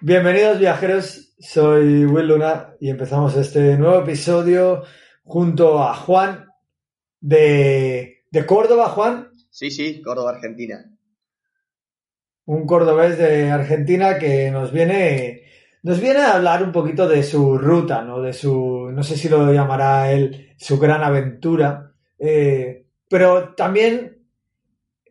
Bienvenidos viajeros, soy Will Luna y empezamos este nuevo episodio junto a Juan de, de Córdoba, Juan, Sí, sí, Córdoba, Argentina. un cordobés de Argentina que nos viene, nos viene a hablar un poquito de su ruta, ¿no? De su, no sé si lo llamará él, su gran aventura, eh, pero también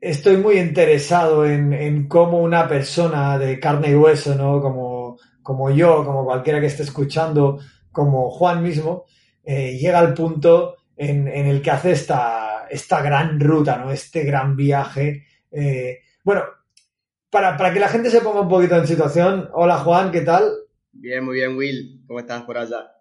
estoy muy interesado en, en cómo una persona de carne y hueso, ¿no? Como, como yo, como cualquiera que esté escuchando, como Juan mismo, eh, llega al punto en, en el que hace esta, esta gran ruta, ¿no? Este gran viaje. eh, bueno, para, para que la gente se ponga un poquito en situación, hola Juan, ¿qué tal? Bien, muy bien, Will. ¿Cómo estás por allá?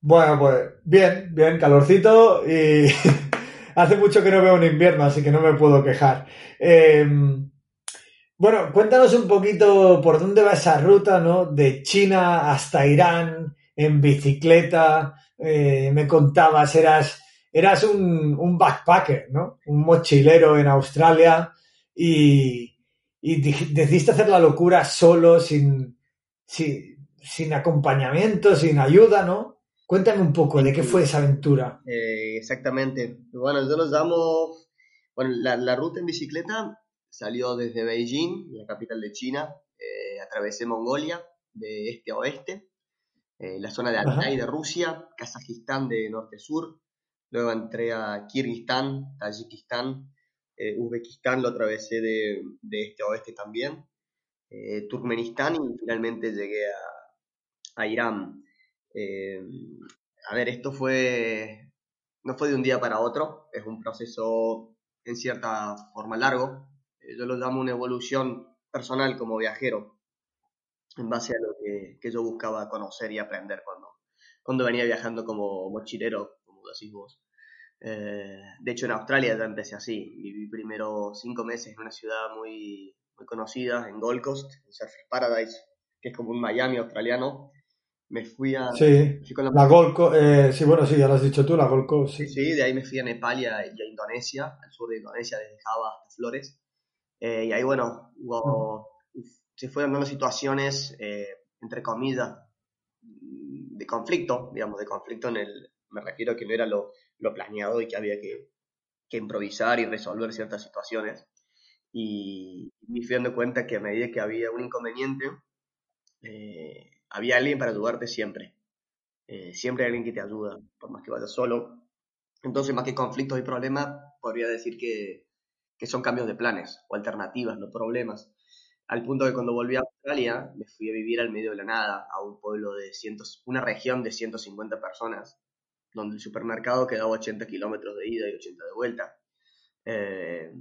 Bueno, pues bien, bien, calorcito y hace mucho que no veo un invierno, así que no me puedo quejar. Eh, bueno, cuéntanos un poquito por dónde va esa ruta, ¿no? De China hasta Irán, en bicicleta, eh, me contabas, eras, eras un, un backpacker, ¿no? Un mochilero en Australia y, y di- decidiste hacer la locura solo, sin, sin, sin acompañamiento, sin ayuda, ¿no? Cuéntame un poco de qué fue esa aventura. Eh, exactamente. Bueno, yo lo llamo. Bueno, la, la ruta en bicicleta salió desde Beijing, la capital de China. eh, atravesé Mongolia de este a oeste, eh, la zona de. Altai de Rusia, Kazajistán de norte a sur. Luego entré a Kirguistán, Tayikistán, eh, Uzbekistán, lo atravesé de, de este a oeste también. eh, Turkmenistán y finalmente llegué a, a Irán. Eh, a ver, esto fue, no fue de un día para otro, es un proceso en cierta forma largo. Eh, yo lo llamo una evolución personal como viajero, en base a lo que, que yo buscaba conocer y aprender cuando, cuando venía viajando como mochilero, como decís vos. Eh, de hecho, en Australia ya empecé así. Viví primero cinco meses en una ciudad muy, muy conocida, en Gold Coast, en Surfers Paradise, que es como un Miami australiano. Me fui a... Sí, fui con la- la Gold Coast, eh, sí, bueno, sí, ya lo has dicho tú, la Gold Coast, sí. Sí, de ahí me fui a Nepal y a, y a Indonesia, al sur de Indonesia, desde Java hasta Flores. Eh, y ahí, bueno, hubo, uf, se fueron dando situaciones, eh, entre comillas, de conflicto, digamos, de conflicto en el, me refiero a que no era lo, lo planeado y que había que, improvisar y resolver ciertas situaciones. Y me fui dando cuenta que a medida que había un inconveniente, eh, había alguien para ayudarte siempre. Eh, siempre hay alguien que te ayuda, por más que vayas solo. Entonces, más que conflictos y problemas, podría decir que, que son cambios de planes o alternativas, no problemas. Al punto que cuando volví a Australia, me fui a vivir al medio de la nada, a un pueblo de cientos, una región de 150 personas, donde el supermercado quedaba a 80 kilómetros de ida y 80 de vuelta. Eh,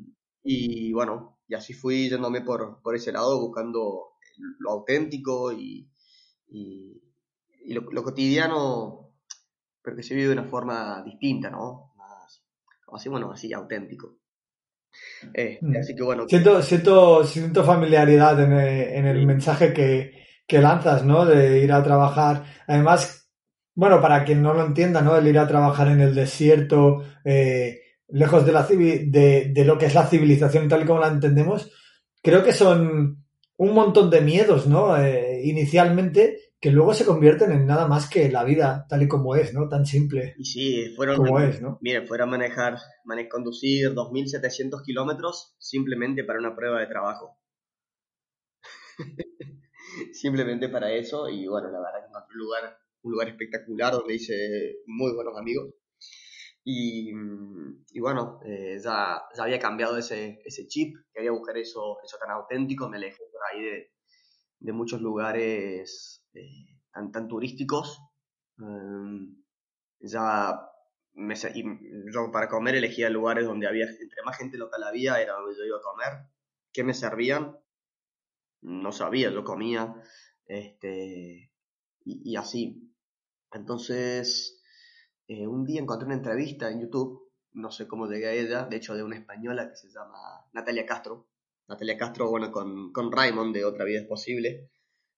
y bueno, y así fui yéndome por, por ese lado, buscando lo auténtico y, y, y lo, lo cotidiano, pero que se vive de una forma distinta, ¿no? Más, así, bueno, así auténtico. Eh. Así que bueno, Siento, siento, siento familiaridad en el, en el Sí. mensaje que, que lanzas, ¿no? De ir a trabajar. Además, bueno, para quien no lo entienda, ¿no? El ir a trabajar en el desierto, eh, lejos de, la de, de lo que es la civilización tal y como la entendemos, creo que son un montón de miedos, ¿no? Eh, inicialmente, que luego se convierten en nada más que la vida tal y como es, ¿no? Tan simple y sí, fueron, como es, ¿no? miren, fueron a manejar, mane- conducir 2.700 kilómetros simplemente para una prueba de trabajo. simplemente para eso y bueno, la verdad que encontré un lugar, un lugar espectacular donde hice muy buenos amigos. Y, y bueno, eh, ya, ya había cambiado ese, ese chip, quería buscar eso, eso tan auténtico, me alejé por ahí de, de muchos lugares eh, tan, tan turísticos. Em, ya me, y yo para comer elegía lugares donde había, entre más gente local había, era donde yo iba a comer. ¿Qué me servían? No sabía, yo comía, este, y, y así. Entonces, eh, un día encontré una entrevista en YouTube, no sé cómo llegué a ella, de hecho de una española que se llama Natalia Castro. Natalia Castro, bueno, con, con Raymond de Otra Vida es Posible,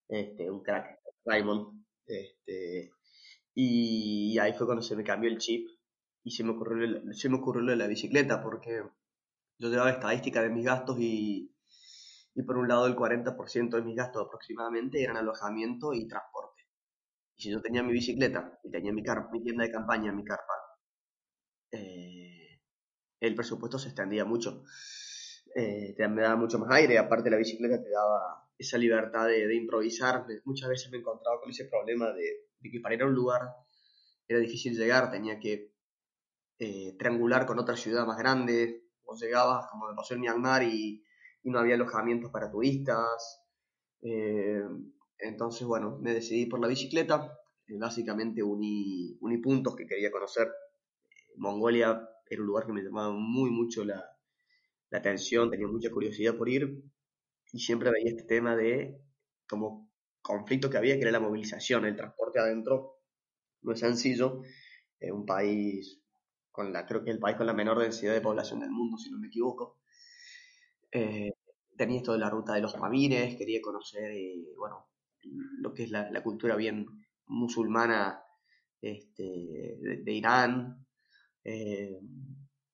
este, un crack, Raymond. Este, y ahí fue cuando se me cambió el chip y se me ocurrió, se me ocurrió lo de la bicicleta, porque yo llevaba estadística de mis gastos y, y por un lado el 40% de mis gastos aproximadamente eran alojamiento y transporte. Y si yo tenía mi bicicleta y tenía mi, mi tienda de campaña, mi carpa, eh, el presupuesto se extendía mucho. Eh, me daba mucho más aire, aparte la bicicleta te daba esa libertad de, improvisar. Muchas veces me encontraba con ese problema de, de que para ir a un lugar era difícil llegar, tenía que eh, triangular con otra ciudad más grande, o llegabas, como me pasó en Myanmar, y, no había alojamientos para turistas. Entonces, bueno, me decidí por la bicicleta. Eh, básicamente uní, uní puntos que quería conocer. Mongolia era un lugar que me llamaba muy mucho la, la atención, tenía mucha curiosidad por ir y siempre veía este tema de como conflicto que había, que era la movilización, el transporte adentro no es sencillo. Es un país con la, creo que el país con la menor densidad de población del mundo, si no me equivoco. Eh, tenía esto de la ruta de los Pamires, quería conocer, eh, bueno, lo que es la, la cultura bien musulmana este, de, de Irán. Eh,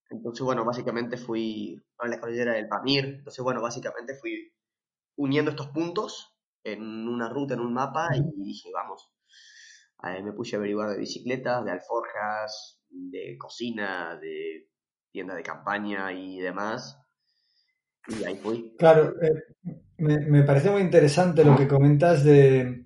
entonces, bueno, básicamente fui a la cordillera del Pamir. Entonces, bueno, básicamente fui uniendo estos puntos en una ruta, en un mapa, y dije, vamos. Ahí me puse a averiguar de bicicletas, de alforjas, de cocina, de tienda de campaña y demás. Y ahí fui. Claro, eh, me, parece muy interesante lo que comentas de,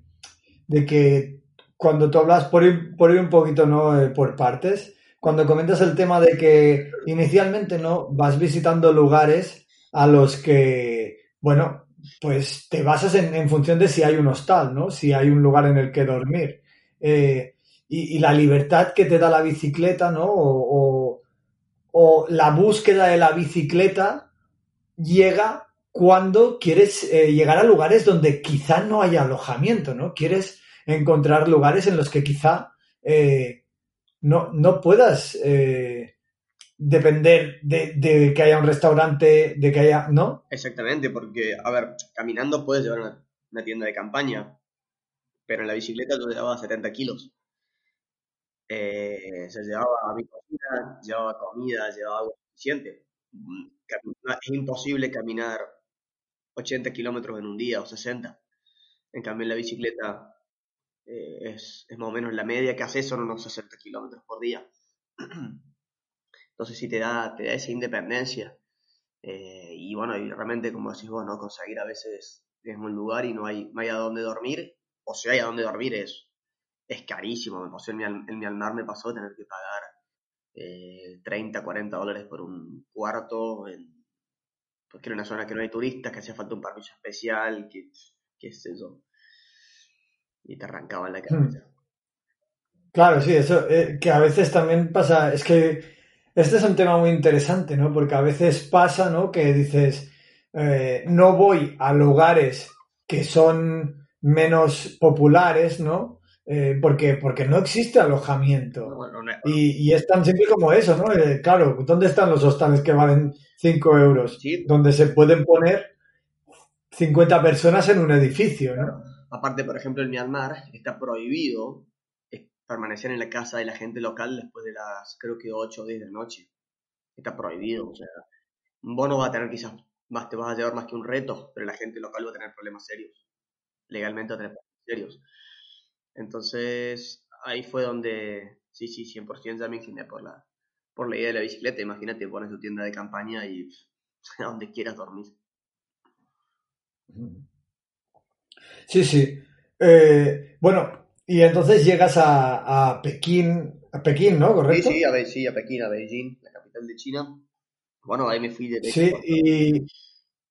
de que cuando tú hablas, por ir, por ir un poquito ¿no? Eh, por partes, cuando comentas el tema de que inicialmente no vas visitando lugares a los que, bueno, pues te basas en, función de si hay un hostal, ¿no? Si hay un lugar en el que dormir. Eh, y, la libertad que te da la bicicleta, ¿no? O- o la búsqueda de la bicicleta llega cuando quieres eh, llegar a lugares donde quizá no haya alojamiento, ¿no? Quieres encontrar lugares en los que quizá eh, no, no puedas eh, depender de, de que haya un restaurante, de que haya, ¿no? Exactamente, porque, a ver, caminando puedes llevar una, tienda de campaña, pero en la bicicleta yo llevaba 70 kilos. Eh, se llevaba mi cocina, llevaba comida, llevaba agua suficiente. Mm, Es imposible caminar 80 kilómetros en un día o 60. En cambio, la bicicleta eh, es, es más o menos la media que haces son unos 60 kilómetros por día. Entonces sí te da, te da esa independencia. Eh, y bueno, y realmente, como decís vos, ¿no? Conseguir a veces es un lugar y no hay, no hay a dónde dormir, o si hay a dónde dormir es, es carísimo. Me pasó en, en Myanmar, me pasó tener que pagar eh, 30, 40 dólares por un cuarto, en, porque era una zona que no hay turistas, que hacía falta un permiso especial, que, qué sé yo. Y te arrancaban la cabeza. Claro, sí, eso, eh, que a veces también pasa, es que este es un tema muy interesante, ¿no? Porque a veces pasa, ¿no? Que dices, eh, no voy a lugares que son menos populares, ¿no? Eh, porque, porque no existe alojamiento. Bueno, no- Y, y es tan simple como eso, ¿no? Eh, claro, ¿dónde están los hostales que valen 5 euros? Sí. Donde se pueden poner 50 personas en un edificio, ¿no? Aparte, por ejemplo, en Myanmar está prohibido eh, permanecer en la casa de la gente local después de las, creo que 8 o 10 de la noche. Está prohibido, o sea, vos no vas a tener quizás, más te vas a llevar más que un reto, pero la gente local va a tener problemas serios. Legalmente va a tener problemas serios. Entonces, ahí fue donde, sí, sí, 100% ya me incliné por la, por la idea de la bicicleta. Imagínate, pones tu tienda de campaña y pff, a donde quieras dormir. Sí, sí. Eh, bueno, y entonces llegas a, a Pekín, a Pekín, ¿no? Sí, ¿Correcto? sí, a, Be- sí, a Pekín, a Beijing, la capital de China. Bueno, ahí me fui de Sí, y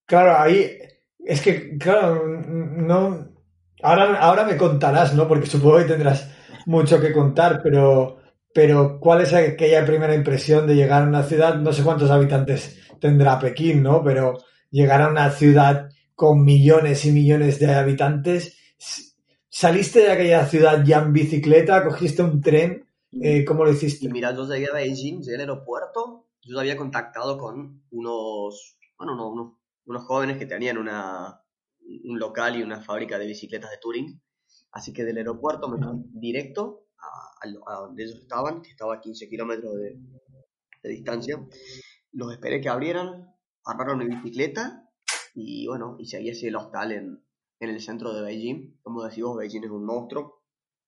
claro, ahí es que, claro, no. Ahora, ahora me contarás, ¿no? Porque supongo que tendrás mucho que contar, pero, pero ¿cuál es aquella primera impresión de llegar a una ciudad? No sé cuántos habitantes tendrá Pekín, ¿no? Pero llegar a una ciudad con millones y millones de habitantes. ¿Saliste de aquella ciudad ya en bicicleta? ¿Cogiste un tren? Eh, ¿Cómo lo Y hiciste? mira, yo llegué a Beijing, llegué al aeropuerto, yo había contactado con unos, bueno, unos, unos jóvenes que tenían una, un local y una fábrica de bicicletas de touring. Así que del aeropuerto me fui directo a, donde ellos estaban, que estaba a 15 kilómetros de, de distancia. Los esperé que abrieran, agarraron mi bicicleta y bueno, y seguí hacia el hostal en, en el centro de Beijing. Como decís vos, Beijing es un monstruo,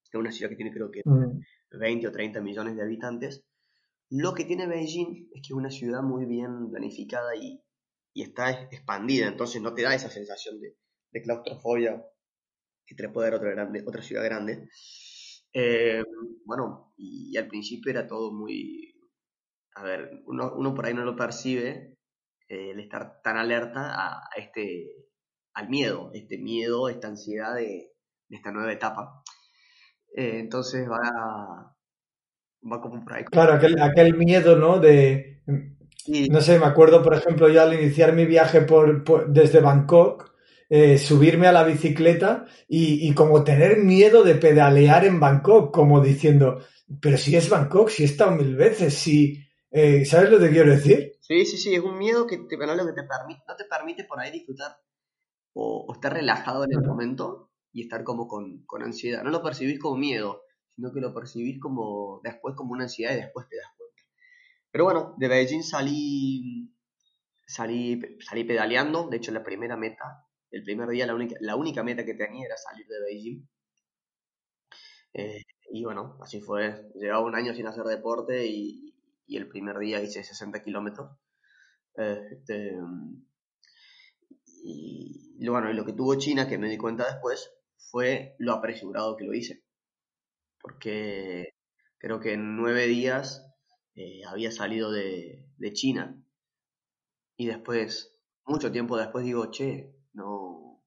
es una ciudad que tiene creo que Mm, 20 o 30 millones de habitantes. Lo que tiene Beijing es que es una ciudad muy bien planificada y, y está es- expandida, entonces no te da esa sensación de, de claustrofobia puede dar otra, grande, otra ciudad grande. Eh, bueno, y, al principio era todo muy... A ver, uno, uno por ahí no lo percibe, eh, el estar tan alerta a, a este, al miedo, este miedo, esta ansiedad de, de esta nueva etapa. Eh, entonces va, va como por ahí. Claro, aquel, aquel miedo, ¿no? De, no sé, me acuerdo, por ejemplo, yo al iniciar mi viaje por, por- desde Bangkok, eh, subirme a la bicicleta y, y como tener miedo de pedalear en Bangkok, como diciendo, pero si es Bangkok, si he estado mil veces, si, eh, ¿sabes lo que quiero decir? sí, sí, sí, es un miedo que te, bueno, lo que te permite, no te permite por ahí disfrutar o, o estar relajado en el momento y estar como con, con ansiedad. No lo percibís como miedo, sino que lo percibís como después como una ansiedad y después te das cuenta. Pero bueno, de Beijing salí, salí, salí pedaleando. De hecho, la primera meta, el primer día, la única, la única meta que tenía era salir de Beijing. Eh, y bueno, así fue. Llevaba un año sin hacer deporte y, y el primer día hice 60 kilómetros. Eh, este, y bueno, y lo que tuvo China, que me di cuenta después, fue lo apresurado que lo hice. Porque creo que en nueve días eh, había salido de, de China. Y después, mucho tiempo después, digo, che, no,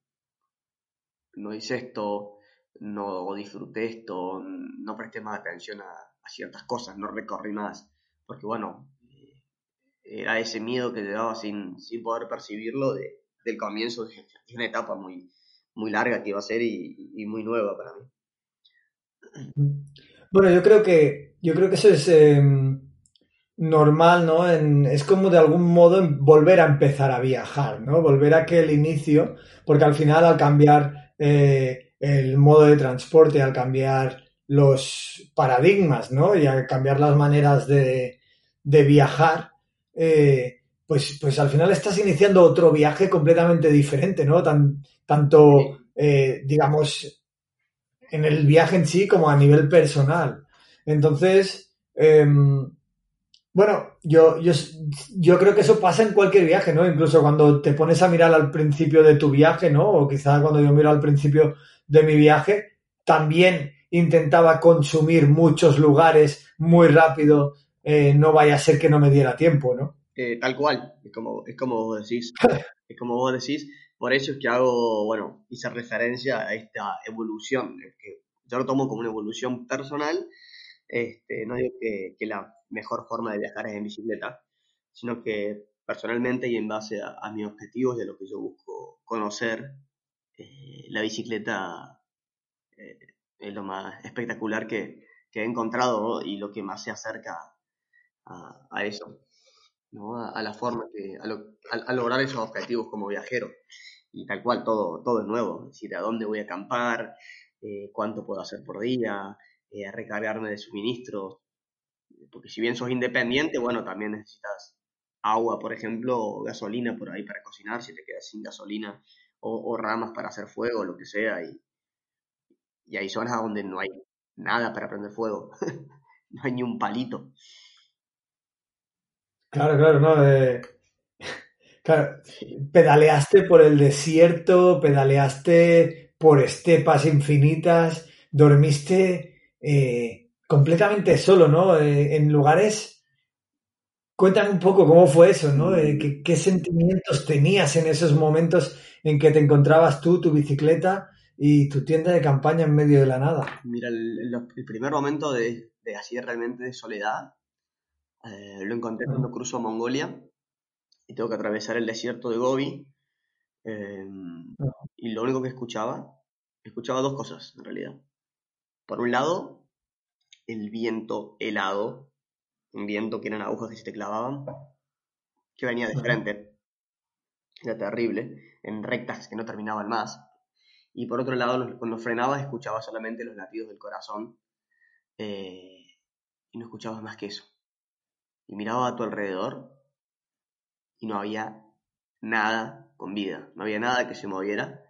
no hice esto, no disfruté esto, no presté más atención a, ciertas cosas, no recorrí más. Porque bueno, eh, era ese miedo que llevaba sin, sin poder percibirlo de, del comienzo de, una etapa muy, muy larga que iba a ser y, muy nueva para mí. Bueno, yo creo que, yo creo que eso es eh, normal, ¿no? En- es como de algún modo volver a empezar a viajar, ¿no? Volver a aquel inicio, porque al final al cambiar eh, el modo de transporte, al cambiar los paradigmas, ¿no? Y al cambiar las maneras de, de viajar, eh, pues, pues al final estás iniciando otro viaje completamente diferente, ¿no? Tan, tanto, eh, digamos, en el viaje en sí como a nivel personal. Entonces, eh, bueno, yo, yo, yo creo que eso pasa en cualquier viaje, ¿no? Incluso cuando te pones a mirar al principio de tu viaje, ¿no? O quizá cuando yo miro al principio de mi viaje, también intentaba consumir muchos lugares muy rápido, eh, no vaya a ser que no me diera tiempo, ¿no? Eh, tal cual, es como, es como vos decís, es como vos decís, por eso es que hago, bueno, hice referencia a esta evolución, que yo lo tomo como una evolución personal, este, no digo que, la mejor forma de viajar es en bicicleta, sino que personalmente y en base a, mis objetivos y a lo que yo busco conocer, eh, la bicicleta eh, es lo más espectacular que, he encontrado y lo que más se acerca a, eso. ¿no? A, la forma que, lograr esos objetivos como viajero. Y tal cual, todo, todo es nuevo. Es decir, a dónde voy a acampar, eh, cuánto puedo hacer por día, eh, recargarme de suministros. Porque si bien sos independiente, bueno, también necesitas agua, por ejemplo, o gasolina por ahí para cocinar, si te quedas sin gasolina, o, o ramas para hacer fuego, lo que sea. Y, y hay zonas donde no hay nada para prender fuego. no hay ni un palito. Claro, claro, ¿no? Eh, claro, pedaleaste por el desierto, pedaleaste por estepas infinitas, dormiste eh, completamente solo, ¿no? Eh, en lugares... Cuéntame un poco cómo fue eso, ¿no? Eh, ¿qué, ¿Qué sentimientos tenías en esos momentos en que te encontrabas tú, tu bicicleta y tu tienda de campaña en medio de la nada? Mira, el, el- el primer momento de, de así realmente de soledad eh, lo encontré cuando cruzo Mongolia y tengo que atravesar el desierto de Gobi. eh, y lo único que escuchaba, escuchaba dos cosas en realidad. Por un lado, el viento helado, un viento que eran agujas que se te clavaban, que venía de frente. Era terrible, en rectas que no terminaban más. Y por otro lado, cuando frenabas, escuchabas solamente los latidos del corazón eh, y no escuchabas más que eso. Y miraba a tu alrededor y no había nada con vida, no había nada que se moviera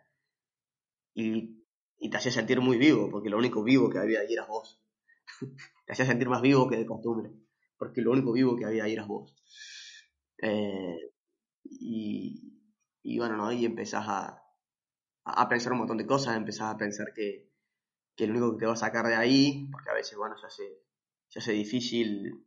y, y te hacía sentir muy vivo, porque lo único vivo que había ahí eras vos. te hacía sentir más vivo que de costumbre, porque lo único vivo que había ahí eras vos. Eh, y, y bueno, ¿no? Y empezás a, a pensar un montón de cosas, empezás a pensar que, que lo único que te va a sacar de ahí, porque a veces, bueno, se hace, se hace difícil,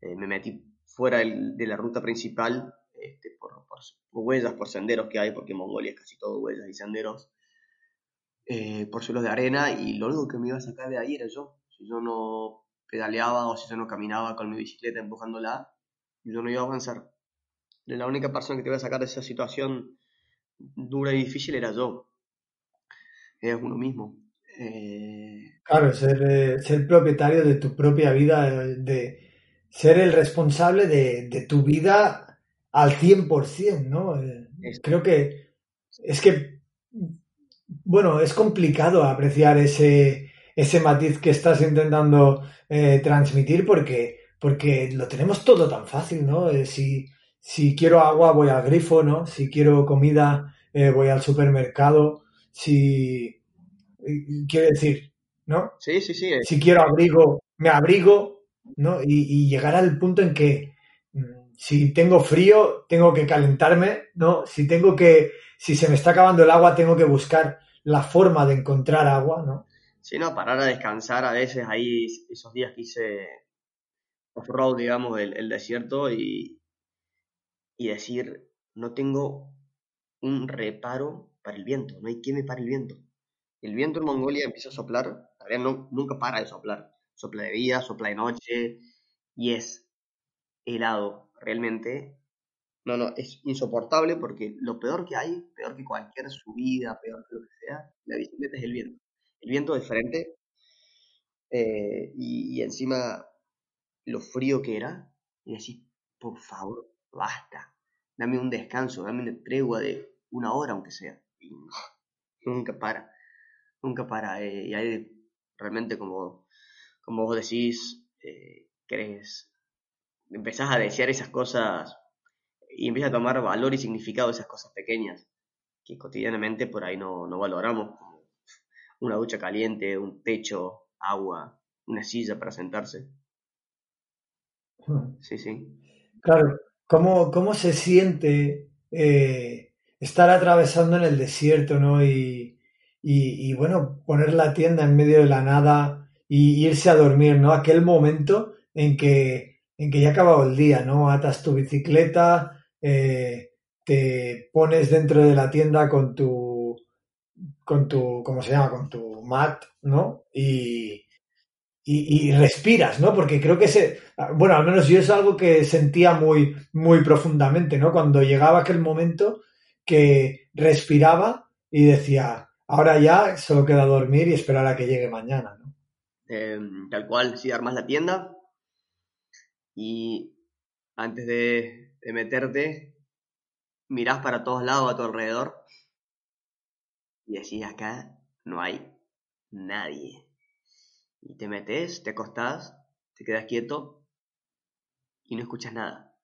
eh, me metí fuera de la ruta principal este, por, por- por huellas, por senderos que hay, porque Mongolia es casi todo huellas y senderos, eh, por suelos de arena, y lo único que me iba a sacar de ahí era yo. Si yo no pedaleaba o si yo no caminaba con mi bicicleta empujándola, yo no iba a avanzar. La única persona que te iba a sacar de esa situación dura y difícil era yo. Es uno mismo. Eh, Claro, ser, eh, ser propietario de tu propia vida, eh, de ser el responsable de, de tu vida al 100%, ¿no? Creo que es que, bueno, es complicado apreciar ese, ese matiz que estás intentando eh, transmitir porque, porque lo tenemos todo tan fácil, ¿no? Eh, si, si quiero agua voy al grifo, ¿no? Si quiero comida eh, voy al supermercado, si... Quiero decir, ¿no? sí, sí, sí. si quiero abrigo, me abrigo, ¿no? Y, y llegar al punto en que si tengo frío, tengo que calentarme, ¿no? Si tengo que, si se me está acabando el agua, tengo que buscar la forma de encontrar agua, ¿no? Sí, no, parar a descansar a veces ahí, esos días que hice off-road, digamos, el, desierto y, y decir, no tengo un reparo para el viento, no hay quien me pare el viento. El viento en Mongolia empieza a soplar, no, nunca para de soplar, sopla de día, sopla de noche y es helado, realmente. No, no, es insoportable porque lo peor que hay, peor que cualquier subida, peor que lo que sea, la bicicleta es el viento. El viento de frente eh, y, encima lo frío que era, y decís, por favor, basta, dame un descanso, dame una tregua de una hora aunque sea. Y no, nunca para, nunca para. eh, y ahí realmente como, como vos decís, eh, querés, empezás a desear esas cosas y empiezas a tomar valor y significado de esas cosas pequeñas que cotidianamente por ahí no, no valoramos, una ducha caliente, un techo, agua, una silla para sentarse. Sí, sí. Claro, ¿cómo, cómo se siente eh, estar atravesando en el desierto, ¿no? Y, y, y, bueno, poner la tienda en medio de la nada y irse a dormir, ¿no? Aquel momento en que, en que ya ha acabado el día, ¿no? Atas tu bicicleta, eh, te pones dentro de la tienda con tu, con tu, ¿cómo se llama? Con tu mat, ¿no? Y, y, respiras, ¿no? Porque creo que se, bueno, al menos yo es algo que sentía muy, muy profundamente, ¿no? Cuando llegaba aquel momento que respiraba y decía, ahora ya solo queda dormir y esperar a que llegue mañana, ¿no? Eh, tal cual, si armas la tienda y antes de, de meterte, mirás para todos lados a tu alrededor y decís, acá no hay nadie. Y te metes, te acostás, te quedas quieto y no escuchas nada.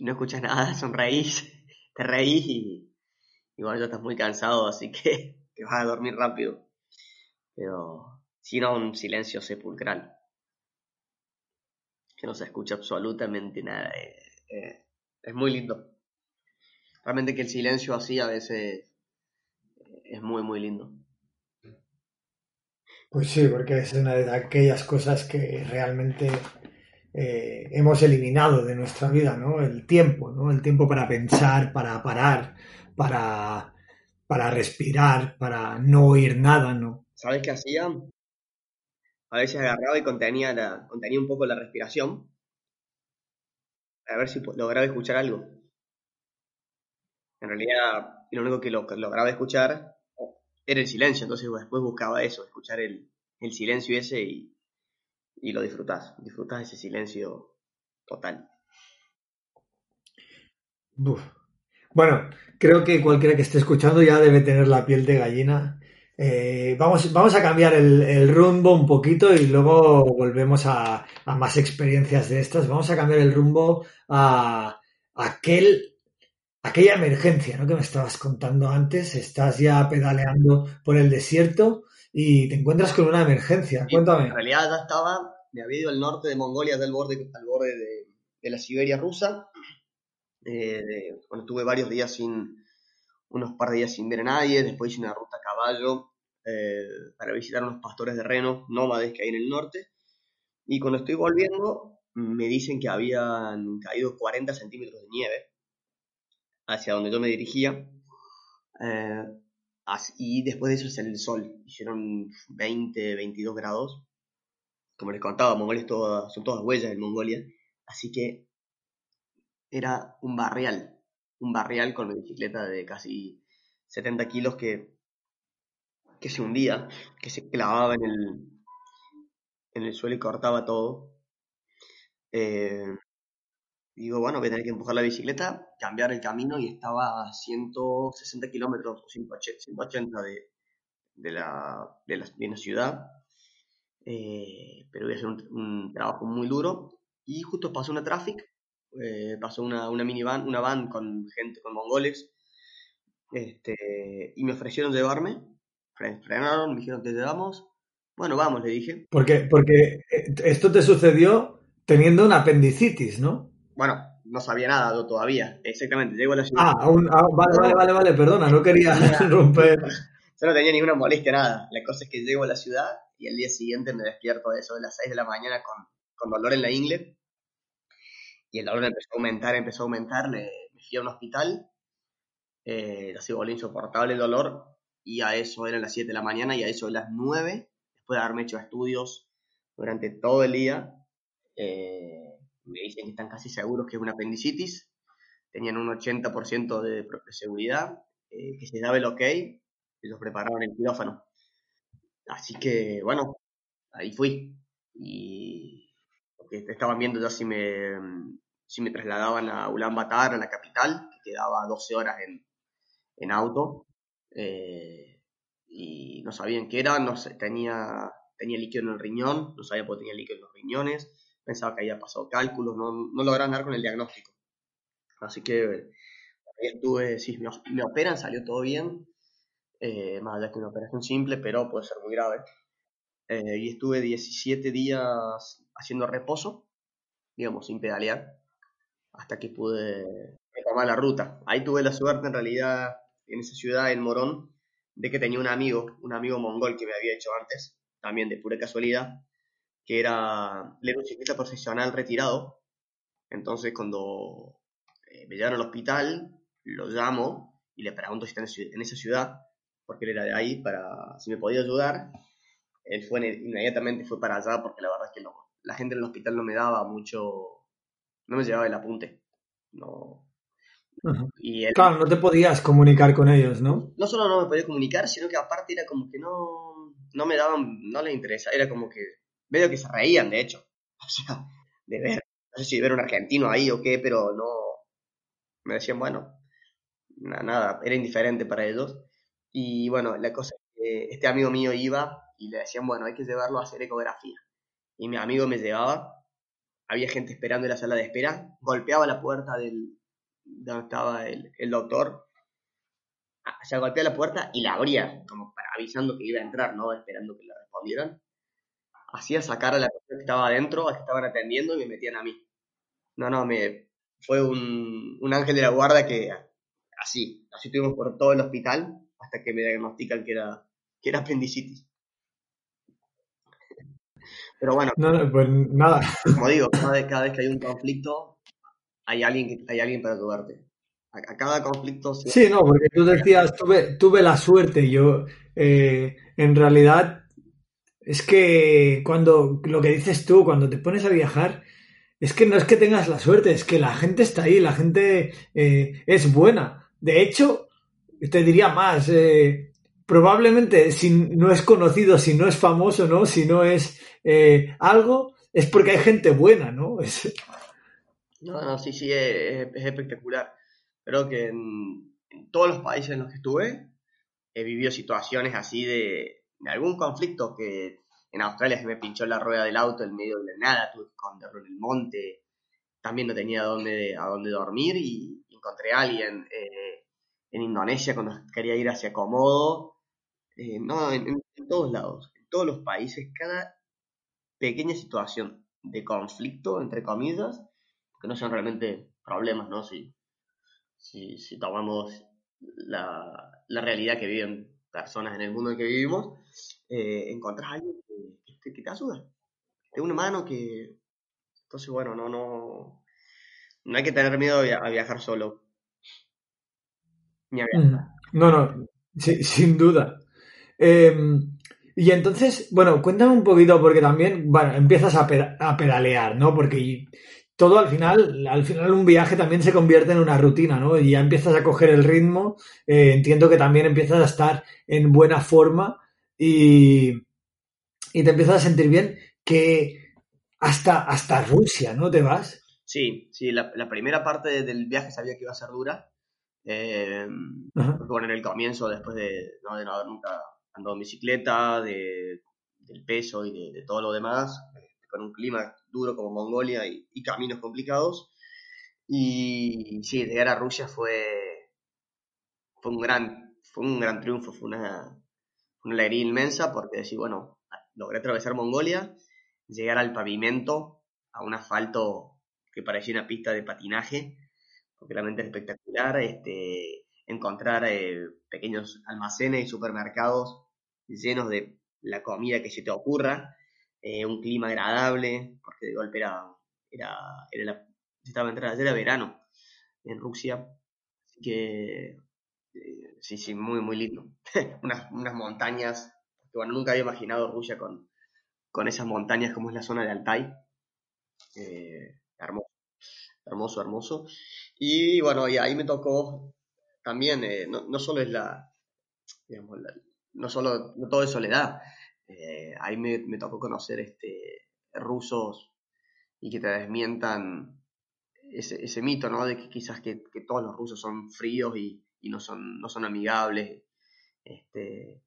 No escuchas nada, sonreís, te reís y, bueno, ya estás muy cansado, así que te vas a dormir rápido. Pero sino un silencio sepulcral. Que no se escucha absolutamente nada. Eh, eh, es muy lindo. Realmente que el silencio así a veces es muy, muy lindo. Pues sí, porque es una de aquellas cosas que realmente eh, hemos eliminado de nuestra vida, ¿no? El tiempo, ¿no? El tiempo para pensar, para parar, para, para respirar, para no oír nada, ¿no? ¿Sabes qué hacía? A veces agarraba y contenía, la, contenía un poco la respiración. A ver si lograba escuchar algo. En realidad, lo único que lo- lograba escuchar era el silencio. Entonces después buscaba eso, escuchar el, el silencio ese y, y lo disfrutás. Disfrutás ese silencio total. Bueno, creo que cualquiera que esté escuchando ya debe tener la piel de gallina. Eh, vamos, vamos a cambiar el, el rumbo un poquito y luego volvemos a, a más experiencias de estas. Vamos a cambiar el rumbo a aquel, aquella emergencia, ¿no? que me estabas contando antes. Estás ya pedaleando por el desierto y te encuentras con una emergencia. Y Cuéntame. En realidad ya estaba, me había ido al norte de Mongolia, del borde, al borde de, de la Siberia rusa. Eh, bueno, estuve varios días sin, unos par de días sin ver a nadie, después hice una ruta a caballo eh, para visitar unos pastores de reno nómades que hay en el norte. Y cuando estoy volviendo, me dicen que habían caído 40 centímetros de nieve hacia donde yo me dirigía. Eh, y después de eso el sol. Hicieron 20, 22 grados. Como les contaba, Mongolia toda- son todas huellas en Mongolia. Así que era un barrial. Un barrial con mi bicicleta de casi 70 kilos que, que se hundía, que se clavaba en el, en el suelo y cortaba todo. Eh, digo, bueno, voy a tener que empujar la bicicleta, cambiar el camino y estaba a 160 kilómetros o 180 180 de, de, la, de, la, de ciudad. Eh, pero voy a hacer un, un trabajo muy duro. Y justo pasó una traffic, eh, pasó una, una minivan, una van con gente, con mongoles, este, y me ofrecieron llevarme, fre- frenaron, me dijeron, te llevamos. Bueno, vamos, le dije. Porque, porque eh, esto te sucedió teniendo una apendicitis, ¿no? Bueno, no sabía nada yo todavía. Exactamente, llego a la ciudad. Ah, aún- ah, vale, vale, vale, vale, perdona, no quería romper. Yo no tenía ninguna molestia, nada. La cosa es que llego a la ciudad y al día siguiente me despierto a eso de las 6 de la mañana con, con dolor en la ingle. Y el dolor empezó a aumentar, empezó a aumentar. Me, me fui a un hospital. Eh, ya se volvió insoportable el dolor. Y a eso eran las 7 de la mañana y a eso de las 9, después de haberme hecho estudios durante todo el día, eh, me dicen que están casi seguros que es una apendicitis. Tenían un 80% de, de seguridad, eh, que se daba el ok, ellos prepararon el quirófano. Así que, bueno, ahí fui. Y porque estaban viendo ya si me, si me trasladaban a Ulan Batar, a la capital, que quedaba 12 horas en, en auto. Eh, y no sabían qué era, no sé, tenía, tenía líquido en el riñón, no sabía por qué tenía líquido en los riñones, pensaba que había pasado cálculos, no, no lograron dar con el diagnóstico. Así que estuve, me, me operan, salió todo bien, eh, más allá que una operación simple, pero puede ser muy grave. Eh, y estuve 17 días haciendo reposo, digamos, sin pedalear, hasta que pude retomar la ruta. Ahí tuve la suerte, en realidad, en esa ciudad, en Morón, de que tenía un amigo, un amigo mongol que me había hecho antes, también de pura casualidad, que era, era un ciclista profesional retirado. Entonces, cuando eh, me llevaron al hospital, lo llamo y le pregunto si está en, esa- ciudad, porque él era de ahí, para si me podía ayudar. Él fue en- inmediatamente fue para allá, porque la verdad es que la gente en el hospital no me daba mucho, no me llevaba el apunte. No. Ajá. Y él, Claro, no te podías comunicar con ellos, ¿no? no solo no me podía comunicar, sino que aparte era como que no, no me daban, no les interesaba, era como que medio que se reían, de hecho. O sea, de ver, no sé si de ver un argentino ahí o qué, pero no, me decían, bueno, na- nada, era indiferente para ellos. Y bueno, la cosa es que este amigo mío iba y le decían, bueno, hay que llevarlo a hacer ecografía. Y mi amigo me llevaba, había gente esperando en la sala de espera, golpeaba la puerta del, de donde estaba el, el doctor, Ah, o sea, golpeaba la puerta y la abría, como para avisando que iba a entrar, ¿no? Esperando que le respondieran. Hacía sacar a la persona que estaba adentro, a que estaban atendiendo y me metían a mí. No, no, me, fue un, un ángel de la guarda que así, así estuvimos por todo el hospital hasta que me diagnostican que era, que era. Pero bueno, No, no, pues nada. como digo, cada vez, cada vez que hay un conflicto, hay alguien, hay alguien para ayudarte. A, a cada conflicto se- Sí, no, porque tú decías, tuve, tuve la suerte. Yo, eh, en realidad, es que cuando lo que dices tú, cuando te pones a viajar, es que no es que tengas la suerte, es que la gente está ahí, la gente eh, es buena. De hecho, te diría más, eh, probablemente si no es conocido, si no es famoso, ¿no? Si no es eh, algo, es porque hay gente buena, ¿no? No, no, sí, sí, es, es espectacular. Creo que en, en todos los países en los que estuve he vivido situaciones así de, de algún conflicto que en Australia se me pinchó la rueda del auto en medio de nada, tuve que esconderlo en el monte, también no tenía dónde, a dónde dormir y encontré a alguien eh, en Indonesia cuando quería ir hacia Komodo, eh, no, en, todos lados, en todos los países, cada pequeña situación de conflicto, entre comillas, que no son realmente problemas, ¿no? Si, si, tomamos la, la realidad que viven personas en el mundo en que vivimos, eh, encontrás a alguien que, que- te ayuda, de una mano que... Entonces, bueno, no, no, no hay que tener miedo a via- a viajar solo. Ni a viajar. Mm, No, no, sin duda. Eh, y entonces, bueno, cuéntame un poquito, porque también, bueno, empiezas a, peda- a pedalear, ¿no? Porque todo al final, al final un viaje también se convierte en una rutina, ¿no? Y ya empiezas a coger el ritmo, eh, entiendo que también empiezas a estar en buena forma y, y te empiezas a sentir bien, que hasta, hasta Rusia, ¿no? Te vas. Sí, sí, la, la primera parte de- del viaje sabía que iba a ser dura. Eh, bueno, en el comienzo, después de no, de no haber nunca andado en bicicleta, de, del peso y de, todo lo demás, eh, con un clima duro como Mongolia y, caminos complicados. Y, sí, llegar a Rusia fue, fue un gran, fue un gran triunfo, fue una, una alegría inmensa porque decir, bueno, logré atravesar Mongolia, llegar al pavimento, a un asfalto que parecía una pista de patinaje, porque realmente es espectacular, este, encontrar eh, pequeños almacenes y supermercados llenos de la comida que se te ocurra, eh, un clima agradable, porque de golpe era, era, era la, estaba entrando, era verano en Rusia, así que eh, sí, sí, muy, muy lindo. unas, unas montañas, que bueno, nunca había imaginado Rusia con, con esas montañas como es la zona de Altai. Eh, hermoso, hermoso, hermoso. Y bueno, y ahí me tocó también, eh, no, no solo es la, digamos, la- no solo, no todo es soledad, eh, ahí me, me tocó conocer este, rusos y que te desmientan ese, ese mito, ¿no? De que quizás que, que todos los rusos son fríos y, y no, son, no son amigables. Este,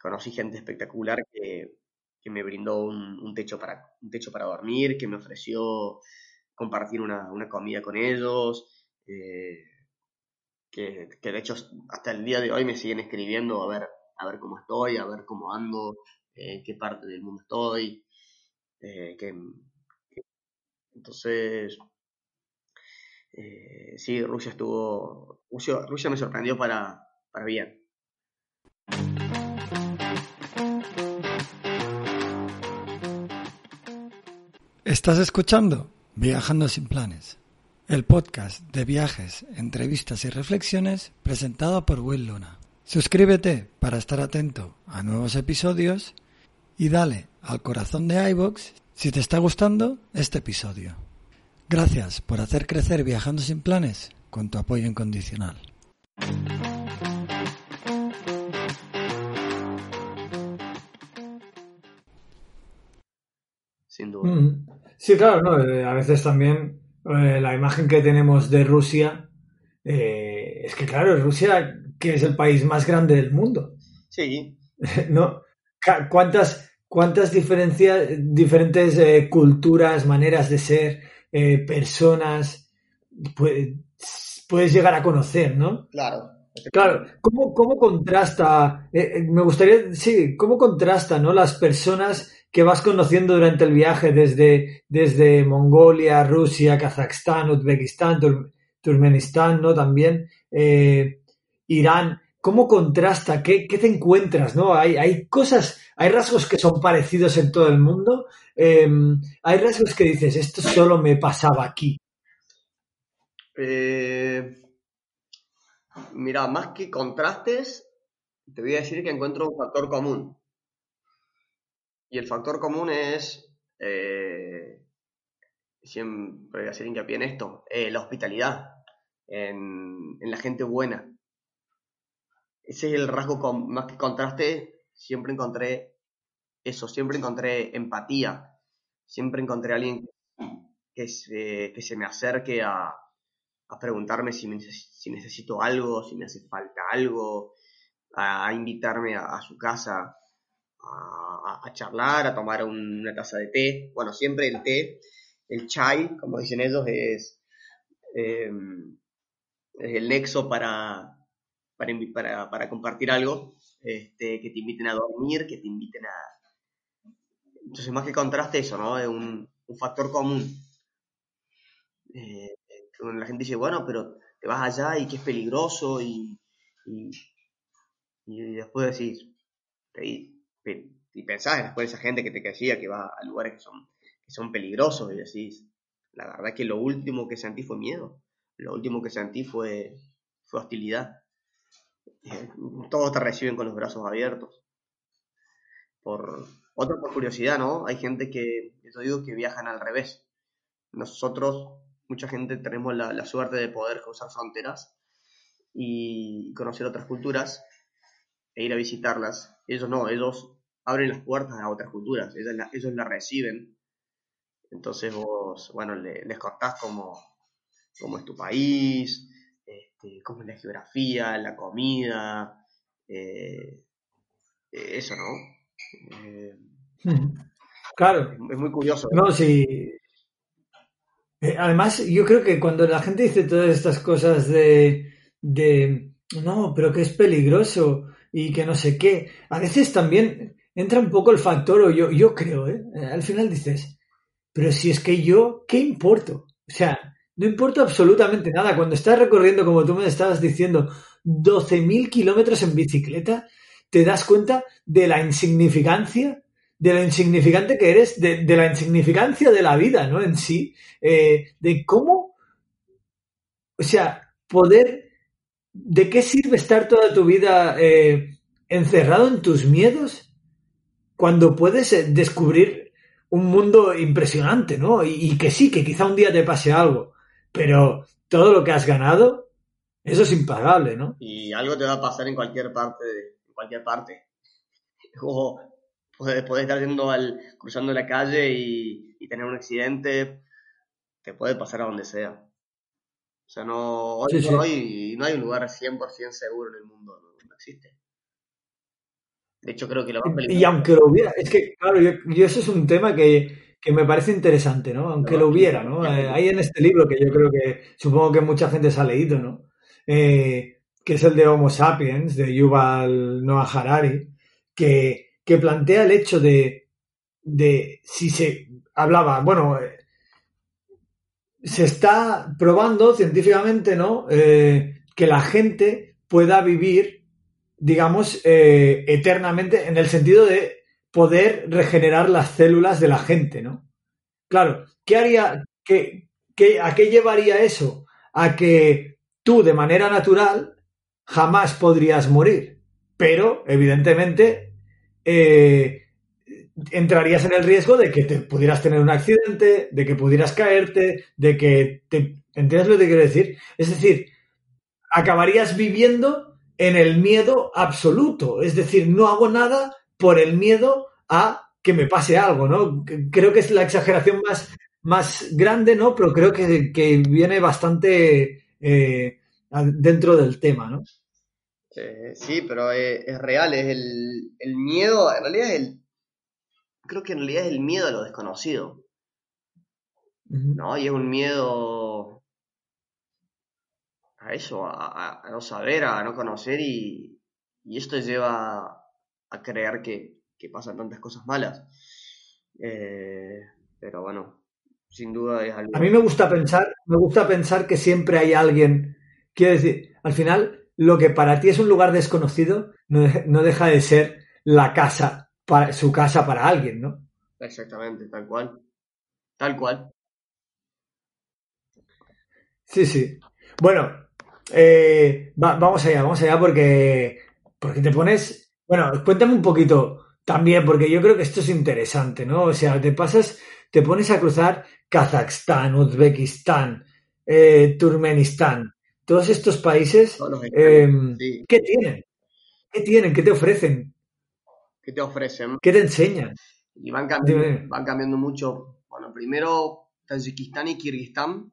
conocí gente espectacular que, que me brindó un, un techo para, un techo para dormir, que me ofreció compartir una, una comida con ellos, eh, que, que de hecho hasta el día de hoy me siguen escribiendo a ver, a ver cómo estoy, a ver cómo ando, eh, en qué parte del mundo estoy. eh, que, que- entonces, eh, sí, Rusia estuvo, Rusia, Rusia me sorprendió para, para bien. Estás escuchando Viajando sin planes, el podcast de viajes, entrevistas y reflexiones presentado por Will Luna. Suscríbete para estar atento a nuevos episodios y dale al corazón de iBox si te está gustando este episodio. Gracias por hacer crecer Viajando sin planes con tu apoyo incondicional. sin duda. Mm. Sí, claro, no, eh, a veces también eh, la imagen que tenemos de Rusia eh, es que, claro, Rusia, que es el país más grande del mundo, Sí, ¿no? ¿Cuántas, cuántas diferencias, diferentes eh, culturas, maneras de ser, eh, personas pue- puedes llegar a conocer, ¿no? claro. Claro, ¿cómo, cómo contrasta, eh, eh, me gustaría, sí, cómo contrasta, ¿no? Las personas que vas conociendo durante el viaje desde, desde Mongolia, Rusia, Kazajstán, Uzbekistán, Tur- Turkmenistán, ¿no? También, eh, Irán. cómo contrasta, qué, qué te encuentras, ¿no? Hay, hay cosas, hay rasgos que son parecidos en todo el mundo, eh, hay rasgos que dices, esto solo me pasaba aquí. Eh, mira, más que contrastes, te voy a decir que encuentro un factor común. Y el factor común es, eh, siempre voy a hacer hincapié en esto, eh, la hospitalidad, en, en la gente buena. Ese es el rasgo con, más que contraste, siempre encontré eso, siempre encontré empatía, siempre encontré a alguien que se, que se me acerque a, a preguntarme si, me si necesito algo, si me hace falta algo, a, invitarme a, su casa a, charlar, a tomar un- una taza de té. Bueno, siempre el té, el chai, como dicen ellos, es, eh, es el nexo para, para, compartir algo, este, que te inviten a dormir, que te inviten a... Entonces, más que contraste eso, ¿no? Es un, factor común. Eh, donde la gente dice, bueno, pero te vas allá y que es peligroso y, y, y después decís, y, y pensás después de esa gente que te decía que va a lugares que son, que son peligrosos y decís, la verdad que lo último que sentí fue miedo, lo último que sentí fue hostilidad. Todos te reciben con los brazos abiertos. Por, otra por curiosidad, ¿no? Hay gente que, yo digo, que viajan al revés. Nosotros, mucha gente, tenemos la, suerte de poder cruzar fronteras y conocer otras culturas e ir a visitarlas. Ellos no, ellos abren las puertas a otras culturas, ellos la, la reciben. Entonces vos, bueno, le- les contás cómo, cómo es tu país, este, cómo es la geografía, la comida, eh, eso, ¿no? Eh, Claro, es, es muy curioso. no, sí. Eh, Además, yo creo que cuando la gente dice todas estas cosas de, de no, pero que es peligroso y que no sé qué, a veces también entra un poco el factor, o yo, yo creo, ¿eh? Al final dices, pero si es que yo, ¿qué importo? O sea, no importa absolutamente nada. Cuando estás recorriendo, como tú me estabas diciendo, 12.000 kilómetros en bicicleta, te das cuenta de la insignificancia, de lo insignificante que eres, de, la insignificancia de la vida, ¿no? En sí, eh, de cómo, o sea, poder, ¿de qué sirve estar toda tu vida eh, encerrado en tus miedos cuando puedes eh, descubrir un mundo impresionante, ¿no? Y que sí, que quizá un día te pase algo, pero todo lo que has ganado, eso es impagable, ¿no? Y algo te va a pasar en cualquier parte, en cualquier parte. O podés, podés estar yendo al, cruzando la calle y, y tener un accidente, te puede pasar a donde sea. O sea, no, hoy Sí, por sí. hoy no hay un lugar 100% seguro en el mundo, no, no existe. De hecho, creo que lo más Y aunque lo hubiera, es que, claro, yo, yo eso es un tema que, que me parece interesante, ¿no? Aunque lo hubiera, ¿no? Eh, hay en este libro que yo creo que, supongo que mucha gente se ha leído, ¿no? Eh, que es el de Homo Sapiens, de Yuval Noah Harari, que, que plantea el hecho de, de si se hablaba, bueno, eh, se está probando científicamente, ¿no? Eh, que la gente pueda vivir, digamos, eternamente, en el sentido de poder regenerar las células de la gente, ¿no? Claro, ¿qué haría, qué, qué- a qué llevaría eso? A que tú, de manera natural, jamás podrías morir, pero, evidentemente, eh, entrarías en el riesgo de que te pudieras tener un accidente, de que pudieras caerte, de que te... ¿Entiendes lo que quiero decir? Es decir, acabarías viviendo en el miedo absoluto. Es decir, no hago nada por el miedo a que me pase algo, ¿no? Creo que es la exageración más, más grande, ¿no? Pero creo que, que viene bastante eh, dentro del tema, ¿no? Eh, sí, pero es, es real, es el, el miedo, en realidad es el, creo que en realidad es el miedo a lo desconocido. ¿no? Y es un miedo a eso, a, a- a no saber, a no conocer y, y esto lleva a creer que, que pasan tantas cosas malas. Eh, pero bueno, sin duda es algo... A mí me gusta pensar, me gusta pensar que siempre hay alguien, quiero decir, al final lo que para ti es un lugar desconocido no, no deja de ser la casa, para, su casa para alguien, ¿no? Exactamente, tal cual. Tal cual. Sí, sí. Bueno, eh, va- vamos allá, vamos allá porque, porque te pones... Bueno, cuéntame un poquito también, porque yo creo que esto es interesante, ¿no? O sea, te pasas, te pones a cruzar Kazajstán, Uzbekistán, eh, Turkmenistán, todos estos países, Todos eh, sí. ¿qué tienen? ¿Qué tienen? ¿Qué te ofrecen? ¿Qué te ofrecen? ¿Qué te enseñan? Y van cambiando, Dime. van cambiando mucho. Bueno, primero Tayikistán y Kirguistán.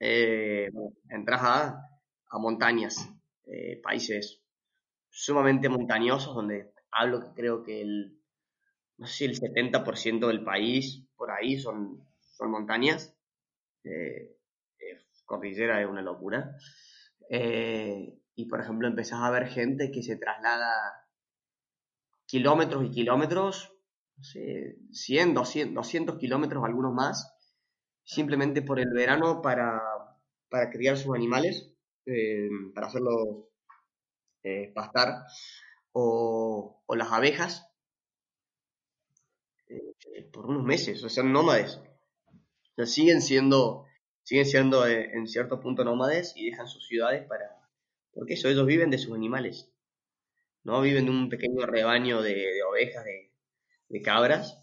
eh, entras a, a montañas, eh, países sumamente montañosos, donde hablo que creo que el, no sé si el 70% del país por ahí son, son montañas. Eh, eh, cordillera es una locura. Eh, y por ejemplo, empezás a ver gente que se traslada kilómetros y kilómetros, no sé, 100, 200, 200 kilómetros, algunos más, simplemente por el verano para, para criar sus animales, para hacerlos eh, pastar, o, las abejas, eh, por unos meses, o sea, nómades. O sea, siguen siendo, siguen siendo eh, en cierto punto nómades y dejan sus ciudades para... Porque eso, ellos viven de sus animales. ¿no? Viven de un pequeño rebaño de, ovejas, de, cabras,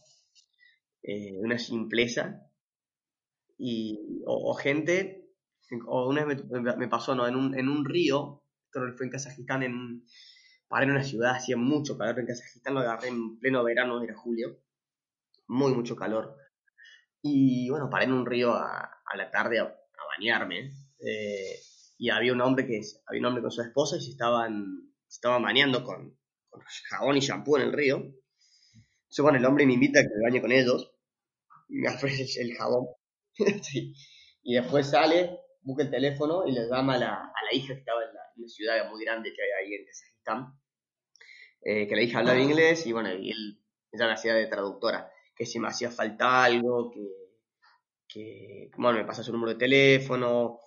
eh, una simpleza, y, o, o gente, o una vez me, me pasó, ¿no? En un, en un río, esto fue en Kazajistán, en paré en una ciudad, hacía mucho calor en Kazajistán, lo agarré en pleno verano, era julio, muy, mucho calor. Y bueno, paré en un río a, a la tarde a, a bañarme, eh, y había un hombre que había un hombre con su esposa y se estaban se estaban bañando con, con, jabón y shampoo en el río. Entonces, bueno, el hombre me invita a que me bañe con ellos. Y me ofrece el jabón. sí. Y después sale, busca el teléfono y le llama a la, a la hija que estaba la, ciudad muy grande que hay ahí en Kazajistán. Eh, que la hija hablaba inglés y bueno, y él, ella me hacía de traductora. Que si me hacía falta algo, que, que bueno, me pasa su número de teléfono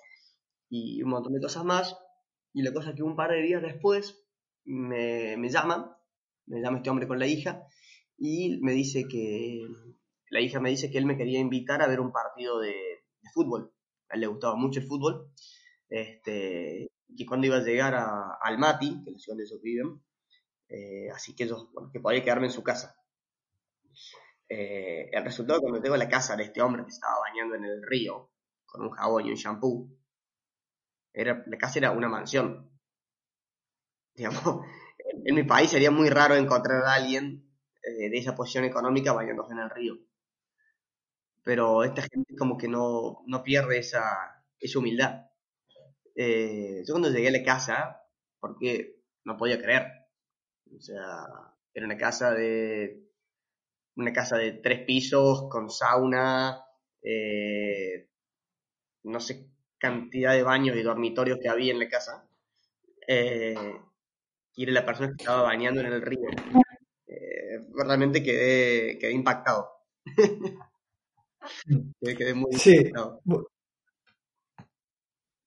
y un montón de cosas más. Y la cosa es que un par de días después me, me llama, me llama este hombre con la hija y me dice que, la hija me dice que él me quería invitar a ver un partido de, de fútbol. A él le gustaba mucho el fútbol. Este, que cuando iba a llegar a, Almaty, que es la ciudad donde ellos viven, eh, así que ellos, bueno, que podía quedarme en su casa. Eh, el resultado cuando a la casa de este hombre que estaba bañando en el río con un jabón y un shampoo, era, la casa era una mansión. Digamos, en mi país sería muy raro encontrar a alguien eh, de esa posición económica bañándose en el río. Pero esta gente como que no, no pierde esa, esa humildad. Eh, yo cuando llegué a la casa, porque no podía creer. O sea, era una casa de una casa de tres pisos con sauna, eh, no sé cantidad de baños y dormitorios que había en la casa. Eh, y era la persona que estaba bañando en el río. Eh, realmente quedé, quedé impactado. quedé, muy sí. impactado.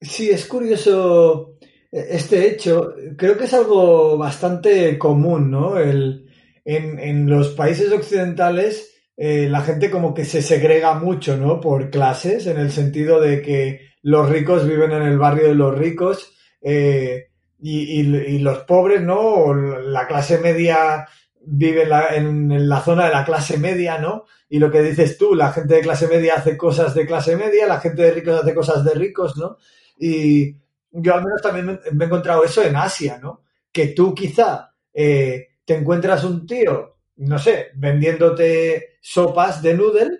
Sí, es curioso este hecho. Creo que es algo bastante común, ¿no? El, en, los países occidentales eh, la gente como que se segrega mucho, ¿no? Por clases, en el sentido de que los ricos viven en el barrio de los ricos eh, y, los pobres, ¿no? La clase media vive en la, en la, zona de la clase media, ¿no? Y lo que dices tú, la gente de clase media hace cosas de clase media, la gente de ricos hace cosas de ricos, ¿no? Y yo al menos también me, he encontrado eso en Asia, ¿no? Que tú quizá eh, te encuentras un tío, no sé, vendiéndote sopas de noodle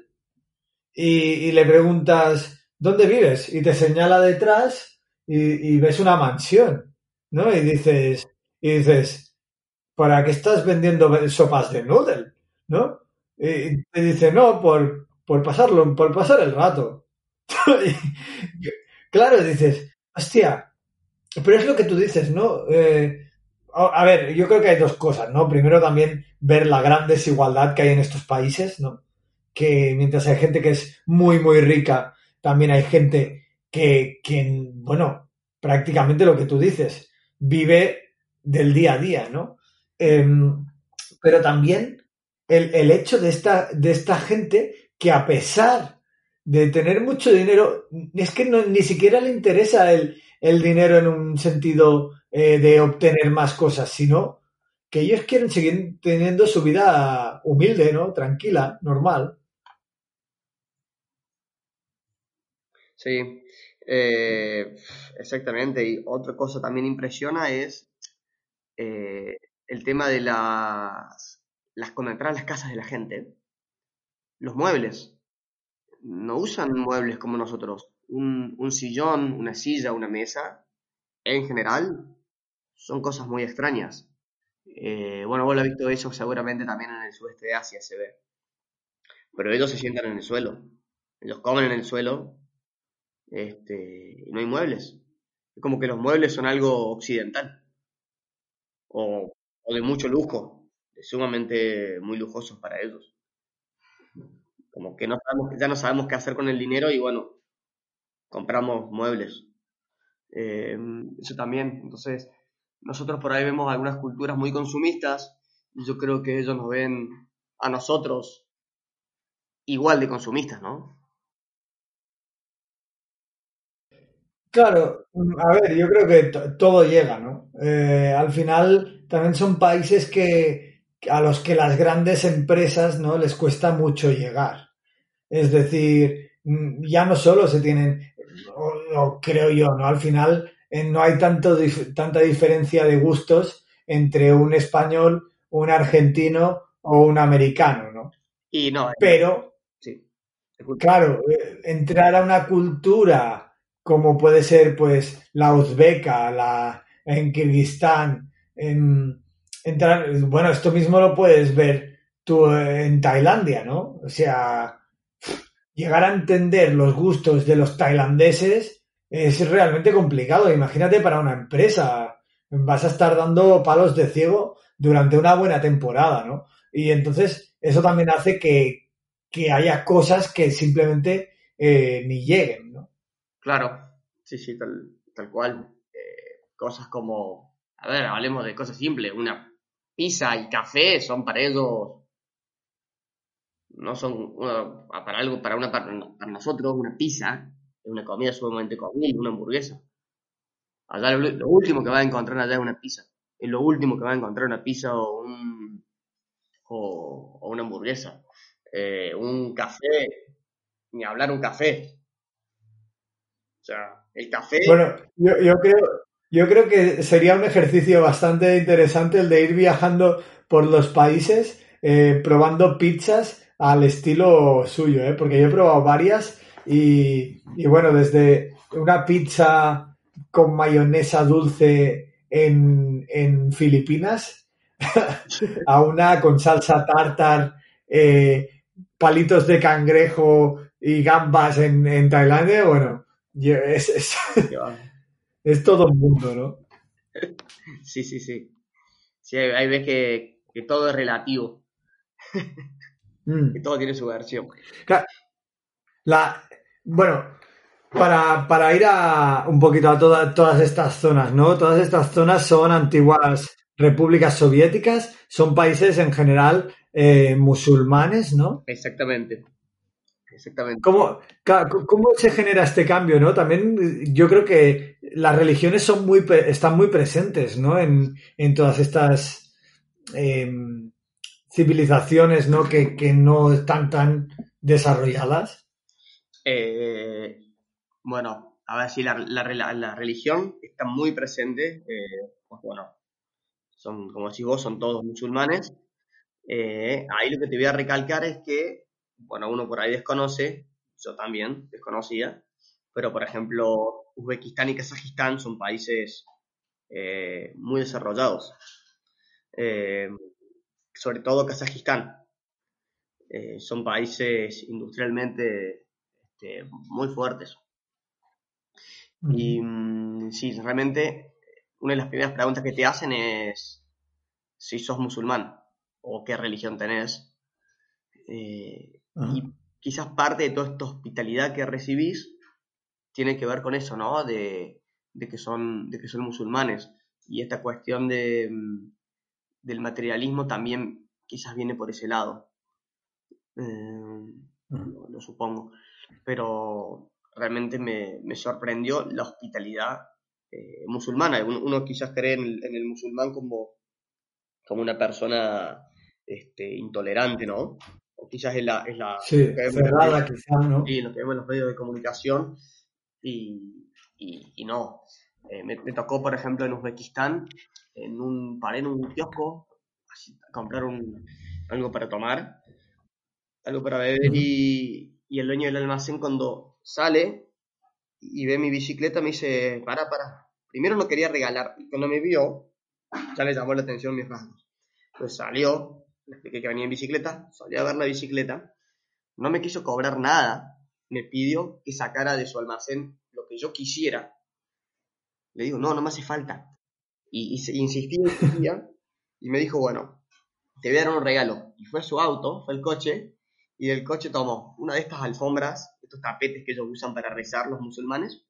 y, y le preguntas, ¿dónde vives? Y te señala detrás y, y, ves una mansión, ¿no? Y dices, y dices, ¿para qué estás vendiendo sopas de noodle? ¿No? Y te dice, no, por, por pasarlo, por pasar el rato. claro, dices, hostia, pero es lo que tú dices, ¿no? Eh, a ver, yo creo que hay dos cosas, ¿no? Primero también ver la gran desigualdad que hay en estos países, ¿no? Que mientras hay gente que es muy, muy rica, también hay gente que, que bueno, prácticamente lo que tú dices, vive del día a día, ¿no? Em, pero también el, el hecho de esta, de esta gente que a pesar de tener mucho dinero, es que no, ni siquiera le interesa el, el dinero en un sentido eh, de obtener más cosas, sino que ellos quieren seguir teniendo su vida humilde, ¿no? Tranquila, normal. Sí, eh, exactamente. Y otra cosa también impresiona es eh, el tema de las, las las casas de la gente, los muebles. No usan muebles como nosotros. Un, sillón, una silla, una mesa, en general, son cosas muy extrañas. Eh, bueno, vos lo has visto eso seguramente también en el sudeste de Asia se ve. Pero ellos se sientan en el suelo. Ellos comen en el suelo. Este, y no hay muebles. Es como que los muebles son algo occidental. O, o de mucho lujo. Sumamente muy lujosos para ellos. Como que no sabemos, ya no sabemos qué hacer con el dinero y bueno, compramos muebles. Eh, eso también. Entonces, nosotros por ahí vemos algunas culturas muy consumistas y yo creo que ellos nos ven a nosotros igual de consumistas, ¿no? Claro, a ver, yo creo que to- todo llega, ¿no? Eh, al final también son países que a los que las grandes empresas, ¿no? les cuesta mucho llegar. Es decir, mm, ya no solo se tienen, o, o creo yo, ¿no? Al final eh, no hay tanto, dif- tanta diferencia de gustos entre un español, un argentino o un americano, ¿no? Y no, eh, Pero sí. Claro, eh, entrar a una cultura como puede ser pues la uzbeca, la en Kirguistán, en, entrar, bueno, esto mismo lo puedes ver tú en Tailandia, ¿no? O sea, llegar a entender los gustos de los tailandeses es realmente complicado. Imagínate para una empresa, vas a estar dando palos de ciego durante una buena temporada, ¿no? Y entonces eso también hace que, que haya cosas que simplemente eh, ni lleguen, ¿no? Claro, sí, sí, tal, tal cual. Eh, cosas como, a ver, hablemos de cosas simples. Una pizza y café son para ellos, no son una- para algo, para una para, nosotros una pizza es una comida sumamente común, una hamburguesa. Allá lo, lo último que va a encontrar allá es una pizza. Es lo último que va a encontrar una pizza o un o, o una hamburguesa. Eh, un café, ni hablar un café. O sea, el café Bueno, yo, yo creo, yo creo que sería un ejercicio bastante interesante el de ir viajando por los países eh, probando pizzas al estilo suyo, ¿eh? Porque yo he probado varias y, y bueno, desde una pizza con mayonesa dulce en, en Filipinas a una con salsa tartar, eh, palitos de cangrejo y gambas en, en Tailandia, bueno, yo- es, es, es todo un mundo, ¿no? Sí, sí, sí. Sí, hay, hay veces que, que todo es relativo, Mm. que todo tiene su versión. Claro, La, bueno, para, para ir a un poquito a toda- todas estas zonas, ¿no? Todas estas zonas son antiguas repúblicas soviéticas, son países en general eh, musulmanes, ¿no? Exactamente. Exactamente. ¿Cómo, cómo se genera este cambio, no? También yo creo que las religiones son muy, están muy presentes, ¿no? En, en todas estas em, civilizaciones, ¿no? Que, que no están tan desarrolladas. Eh, bueno, a ver si la, la, la- la religión está muy presente. eh, pues bueno, son, como decís vos, son todos musulmanes. Eh, ahí lo que te voy a recalcar es que, bueno, uno por ahí desconoce, yo también desconocía, pero por ejemplo, Uzbekistán y Kazajistán son países eh, muy desarrollados. Eh, sobre todo Kazajistán. Eh, son países industrialmente este, muy fuertes. Y mm, sí, realmente una de las primeras preguntas que te hacen es si sos musulmán o qué religión tenés. Eh, y quizás parte de toda esta hospitalidad que recibís tiene que ver con eso, ¿no? De, de que son, de que son musulmanes. y esta cuestión de, mm, del materialismo también quizás viene por ese lado. Eh, lo, lo supongo. Pero realmente me, me sorprendió la hospitalidad eh, musulmana. Uno, uno quizás cree en el, en el musulmán como, como una persona este, intolerante, ¿no? O quizás es la... Es la Sí, lo que vemos en los cerrada medios- quizá, ¿no? Sí, lo que vemos en los medios de comunicación y, y- y no. Eh, me, me tocó, por ejemplo, en Uzbekistán, en un, paré en un kiosco así, a comprar un, algo para tomar, algo para beber y, y el dueño del almacén cuando sale y ve mi bicicleta me dice, para, para. Primero no quería regalar, y cuando me vio ya le llamó la atención mis rasgos. Entonces salió, le expliqué que venía en bicicleta, salió a ver la bicicleta, no me quiso cobrar nada, me pidió que sacara de su almacén lo que yo quisiera. Le digo, no, no me hace falta. Y, y insistí, insistía, y me dijo, bueno, te voy a dar un regalo. Y fue su auto, fue el coche, y del coche tomó una de estas alfombras, estos tapetes que ellos usan para rezar los musulmanes,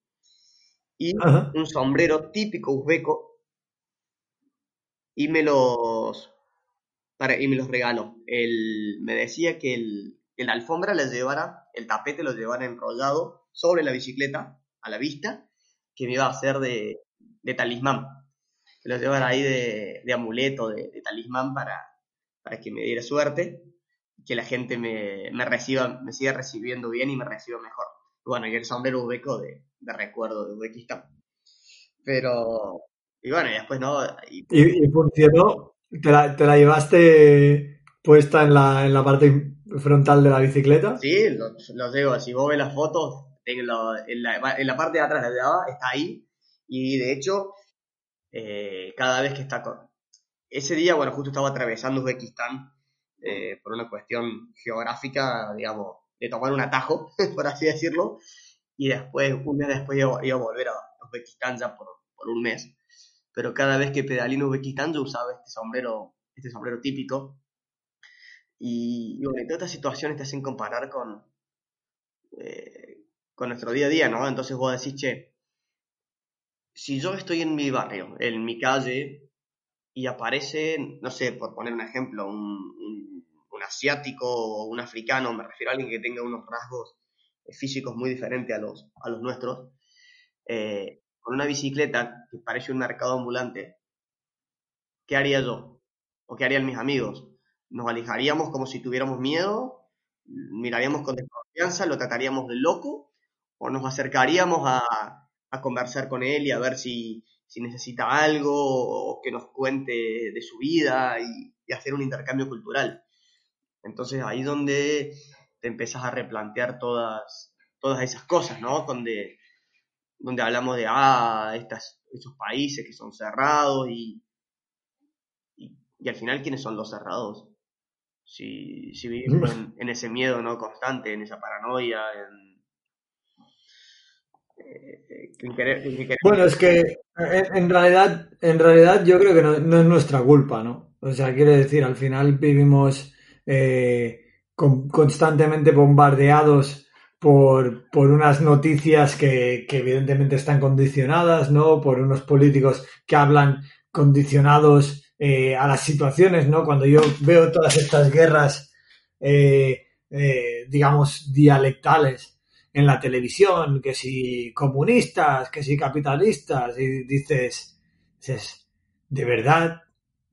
y Ajá. un sombrero típico uzbeco, y me los, para, y me los regaló. Él me decía que el, que la alfombra la llevara, el tapete lo llevara enrollado sobre la bicicleta, a la vista, que me iba a hacer de, de talismán. Que lo llevara ahí de, de amuleto, de, de talismán para, para que me diera suerte, que la gente me, me reciba, me siga recibiendo bien y me reciba mejor. Bueno, y el sombrero uzbeco de, de recuerdo de Uzbekistán. Pero, y bueno, y después no, y Y, y funcionó. ¿Te la, te la llevaste puesta en la, en la parte frontal de la bicicleta? Sí, lo, lo llevo. Si vos ves las fotos, en la, en la- en la parte de atrás de la llevaba, está ahí. Y de hecho, eh, cada vez que está con... Ese día, bueno, justo estaba atravesando Uzbekistán eh, por una cuestión geográfica, digamos, de tomar un atajo, por así decirlo. Y después, un mes después, iba, iba a volver a Uzbekistán ya por, por un mes. Pero cada vez que pedalé en Uzbekistán, yo usaba este sombrero, este sombrero típico. Y, y bueno, y todas estas situaciones te hacen comparar con, eh, con nuestro día a día, ¿no? Entonces vos decís, che, si yo estoy en mi barrio, en mi calle, y aparece, no sé, por poner un ejemplo, un, asiático o un africano, me refiero a alguien que tenga unos rasgos eh, físicos muy diferentes a los, a los nuestros, eh, con una bicicleta que parece un mercado ambulante, ¿qué haría yo? ¿O qué harían mis amigos? ¿Nos alejaríamos como si tuviéramos miedo? ¿Miraríamos con desconfianza? ¿Lo trataríamos de loco? ¿O nos acercaríamos a, a conversar con él y a ver si, si necesita algo o que nos cuente de su vida y, y hacer un intercambio cultural? Entonces ahí donde te empiezas a replantear todas, todas esas cosas, ¿no? Donde, donde hablamos de, ah, estas, estos países que son cerrados y, y, y al final, ¿quiénes son los cerrados? Si, si vivimos en, en ese miedo no constante, en esa paranoia, en querer- Bueno, es que en, realidad, en realidad yo creo que no, es nuestra culpa, ¿no? O sea, quiero decir, al final vivimos eh, con- constantemente bombardeados por, por unas noticias que, evidentemente están condicionadas, ¿no? Por unos políticos que hablan condicionados eh, a las situaciones, ¿no? Cuando yo veo todas estas guerras, eh, eh, digamos, dialectales en la televisión, que si comunistas, que si capitalistas, y dices, dices, ¿de verdad?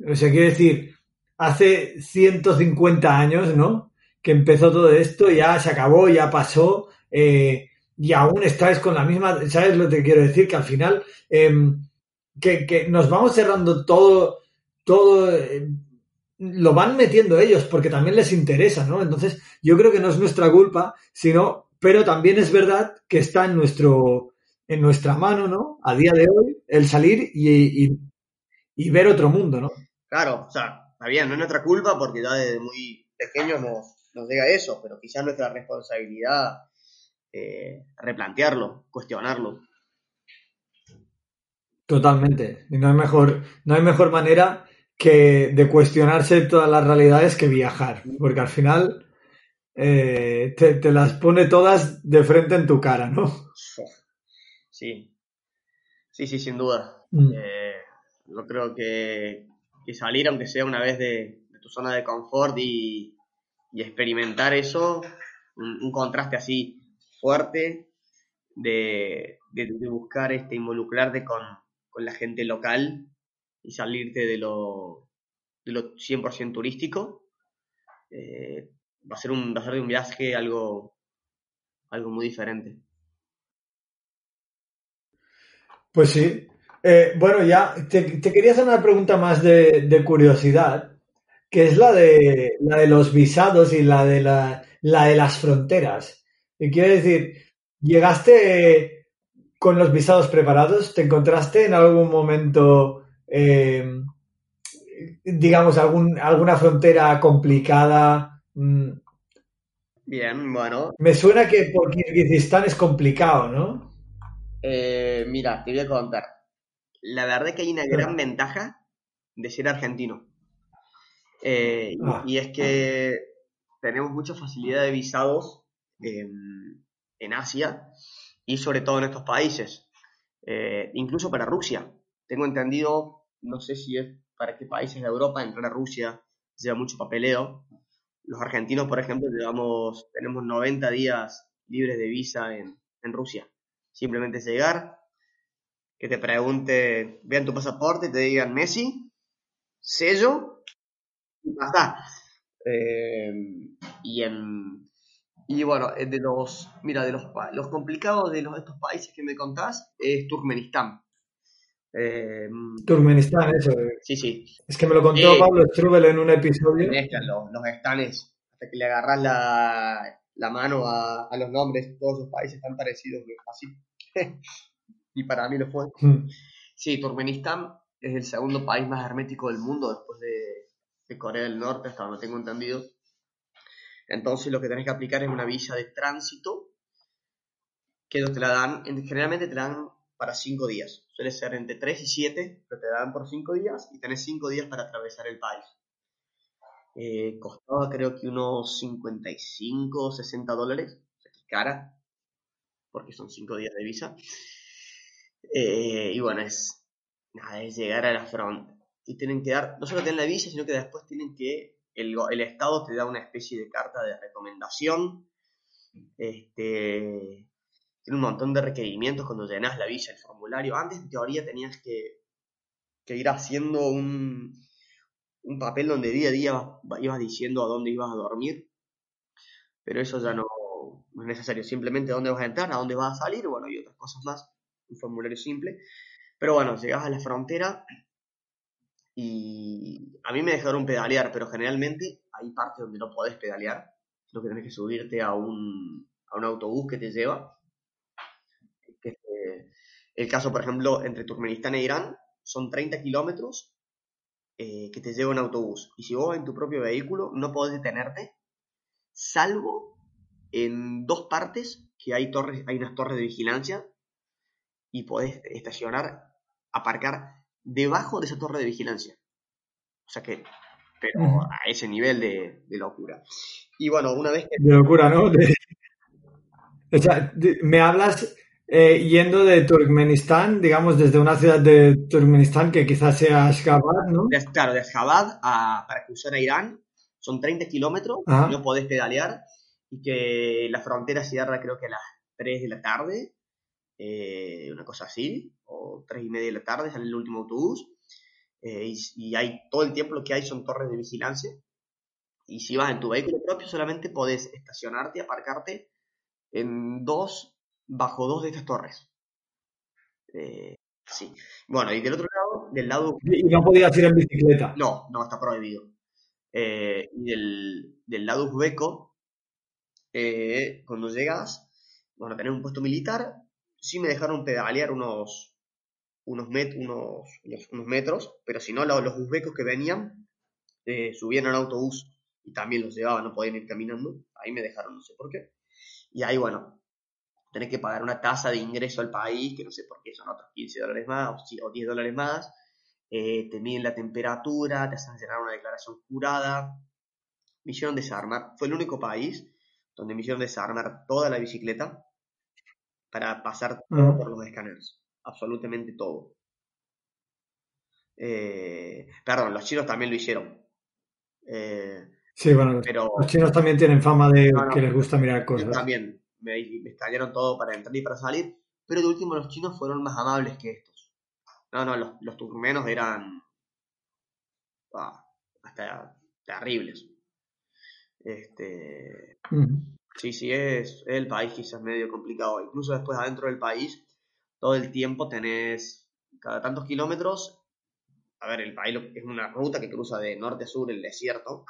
O sea, quiero decir, hace 150 años, ¿no? Que empezó todo esto, ya se acabó, ya pasó, eh, y aún estáis con la misma, ¿sabes lo que quiero decir? Que al final, em, que, que nos vamos cerrando todo, todo, eh, lo van metiendo ellos porque también les interesa, ¿no? Entonces, yo creo que no es nuestra culpa, sino, pero también es verdad que está en nuestro, en nuestra mano, ¿no? A día de hoy, el salir y, y, y ver otro mundo, ¿no? Claro, o sea, está bien, no es nuestra culpa porque ya desde muy pequeños nos, nos llega eso, pero quizás nuestra responsabilidad eh, replantearlo, cuestionarlo. Totalmente. Y no hay mejor, no hay mejor manera que de cuestionarse todas las realidades que viajar, porque al final eh, te, te las pone todas de frente en tu cara, ¿no? Sí, sí, sí, sin duda. Mm. Eh, Yo creo que, que salir, aunque sea una vez de, de tu zona de confort y, y experimentar eso, un, un contraste así fuerte de, de, de buscar este, involucrarte con, con la gente local y salirte de lo, de lo 100% turístico, eh, va a ser un va a ser un viaje algo algo muy diferente. Pues sí. Eh, bueno, ya te, te, quería hacer una pregunta más de, de, curiosidad, que es la de, la de los visados y la de, la, la de las fronteras. Y quiero decir, ¿llegaste con los visados preparados? ¿Te encontraste en algún momento, eh, digamos, algún, alguna frontera complicada? Mm. Bien, bueno. Me suena que por Kirguistán es complicado, ¿no? Eh, mira, te voy a contar. La verdad es que hay una gran ventaja de ser argentino. Eh, ah. y, es que tenemos mucha facilidad de visados en, en Asia y sobre todo en estos países. Eh, incluso para Rusia. Tengo entendido, no sé si es para qué países de Europa entrar a Rusia lleva mucho papeleo. Los argentinos, por ejemplo, llevamos, tenemos 90 días libres de visa en, en Rusia. Simplemente llegar, que te pregunte, vean tu pasaporte, te digan Messi, sello, y basta. Eh, y en y bueno, de los, mira, de los, los complicados de los, estos países que me contás es Turkmenistán. Eh, Turkmenistán, eso. Sí, sí. Es que me lo contó eh, Pablo Strubel en un episodio. Los, los estanes, hasta que le agarras la, la mano a, a, los nombres, todos los países están parecidos, así. y para mí lo fue. Mm. Sí, Turkmenistán es el segundo país más hermético del mundo después de, de Corea del Norte, hasta donde tengo entendido. Entonces lo que tenés que aplicar es una visa de tránsito que te la dan, generalmente te la dan para 5 días. Suele ser entre 3 y 7, pero te dan por 5 días y tenés 5 días para atravesar el país. Eh, costaba creo que unos 55 o 60 dólares, o sea, que es cara, porque son 5 días de visa. Eh, y bueno, es, nada, es llegar a la frontera. Y tienen que dar, no solo tienen la visa, sino que después tienen que el, el, Estado te da una especie de carta de recomendación. Este, tiene un montón de requerimientos cuando llenas la visa, el formulario. Antes, en teoría, tenías que, que ir haciendo un, un, papel donde día a día ibas diciendo a dónde ibas a dormir. Pero eso ya no, es necesario. Simplemente dónde vas a entrar, a dónde vas a salir, bueno, y otras cosas más. Un formulario simple. Pero bueno, llegas a la frontera y a mí me dejaron pedalear, pero generalmente hay partes donde no podés pedalear, sino que tenés que subirte a un, a un autobús que te lleva. El caso, por ejemplo, entre Turkmenistán e Irán son 30 kilómetros eh, que te lleva un autobús. Y si vos vas en tu propio vehículo, no podés detenerte, salvo en dos partes que hay, torres, hay unas torres de vigilancia y podés estacionar, aparcar debajo de esa torre de vigilancia. O sea que, pero a ese nivel de, de locura. Y bueno, una vez que... De locura, ¿no? De... O sea, me hablas eh, yendo de Turkmenistán, digamos, desde una ciudad de Turkmenistán que quizás sea Ashgabat, ¿no? De, claro, de Ashgabat a, para cruzar a Irán son 30 kilómetros, no podés pedalear, y que la frontera cierra creo que a las 3 de la tarde, eh, una cosa así, o tres y media de la tarde sale el último autobús, eh, y, y, hay todo el tiempo lo que hay son torres de vigilancia, y si vas en tu vehículo propio solamente podés estacionarte, aparcarte en dos, bajo dos de estas torres. Eh, sí. Bueno, y del otro lado, del lado... ¿Y no podías ir en bicicleta? No, no, está prohibido. Eh, y del, del lado uzbeco, eh, cuando llegas, bueno, tenés un puesto militar, sí me dejaron pedalear unos, unos, met, unos, unos, metros, pero si no, los, los uzbecos que venían eh, subían al autobús y también los llevaban, no podían ir caminando. Ahí me dejaron, no sé por qué. Y ahí, bueno, tenés que pagar una tasa de ingreso al país, que no sé por qué son otros 15 dólares más o 10 dólares más. Eh, te miden la temperatura, te hacen llenar una declaración jurada. Me hicieron desarmar, fue el único país donde me hicieron desarmar toda la bicicleta para pasar todo por los escáneres, absolutamente todo. Eh, perdón, los chinos también lo hicieron. Eh, Sí, bueno, los- pero los chinos también tienen fama de No, no. que les gusta mirar cosas. también me, me todo para entrar y para salir. Pero de último los chinos fueron más amables que estos. No, no, los, los turmenos eran ah, hasta terribles. Este. Sí, sí, es, el país quizás medio complicado. Incluso después adentro del país, todo el tiempo tenés cada tantos kilómetros. A ver, el país es una ruta que cruza de norte a sur el desierto.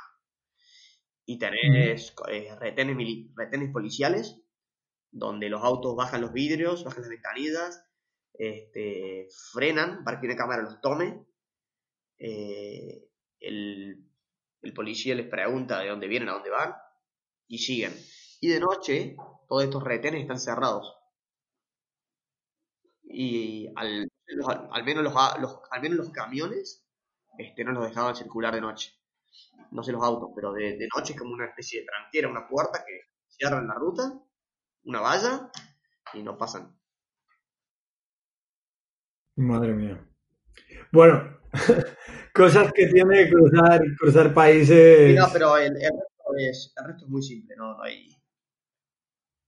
Y tenés eh, retenes, retenes policiales, donde los autos bajan los vidrios, bajan las ventanillas, este, frenan para que una cámara los tome. Eh, el, el policía les pregunta de dónde vienen, a dónde van, y siguen. Y de noche, todos estos retenes están cerrados. Y al, al menos, los- al menos los camiones este, no los dejaban circular de noche. No sé los autos, pero de, de noche es como una especie de tranquera, una puerta que cierran la ruta, una valla, y no pasan. Madre mía. Bueno, cosas que tiene cruzar, cruzar países. Sí, no, pero el, el resto es, el resto es muy simple, no, no hay.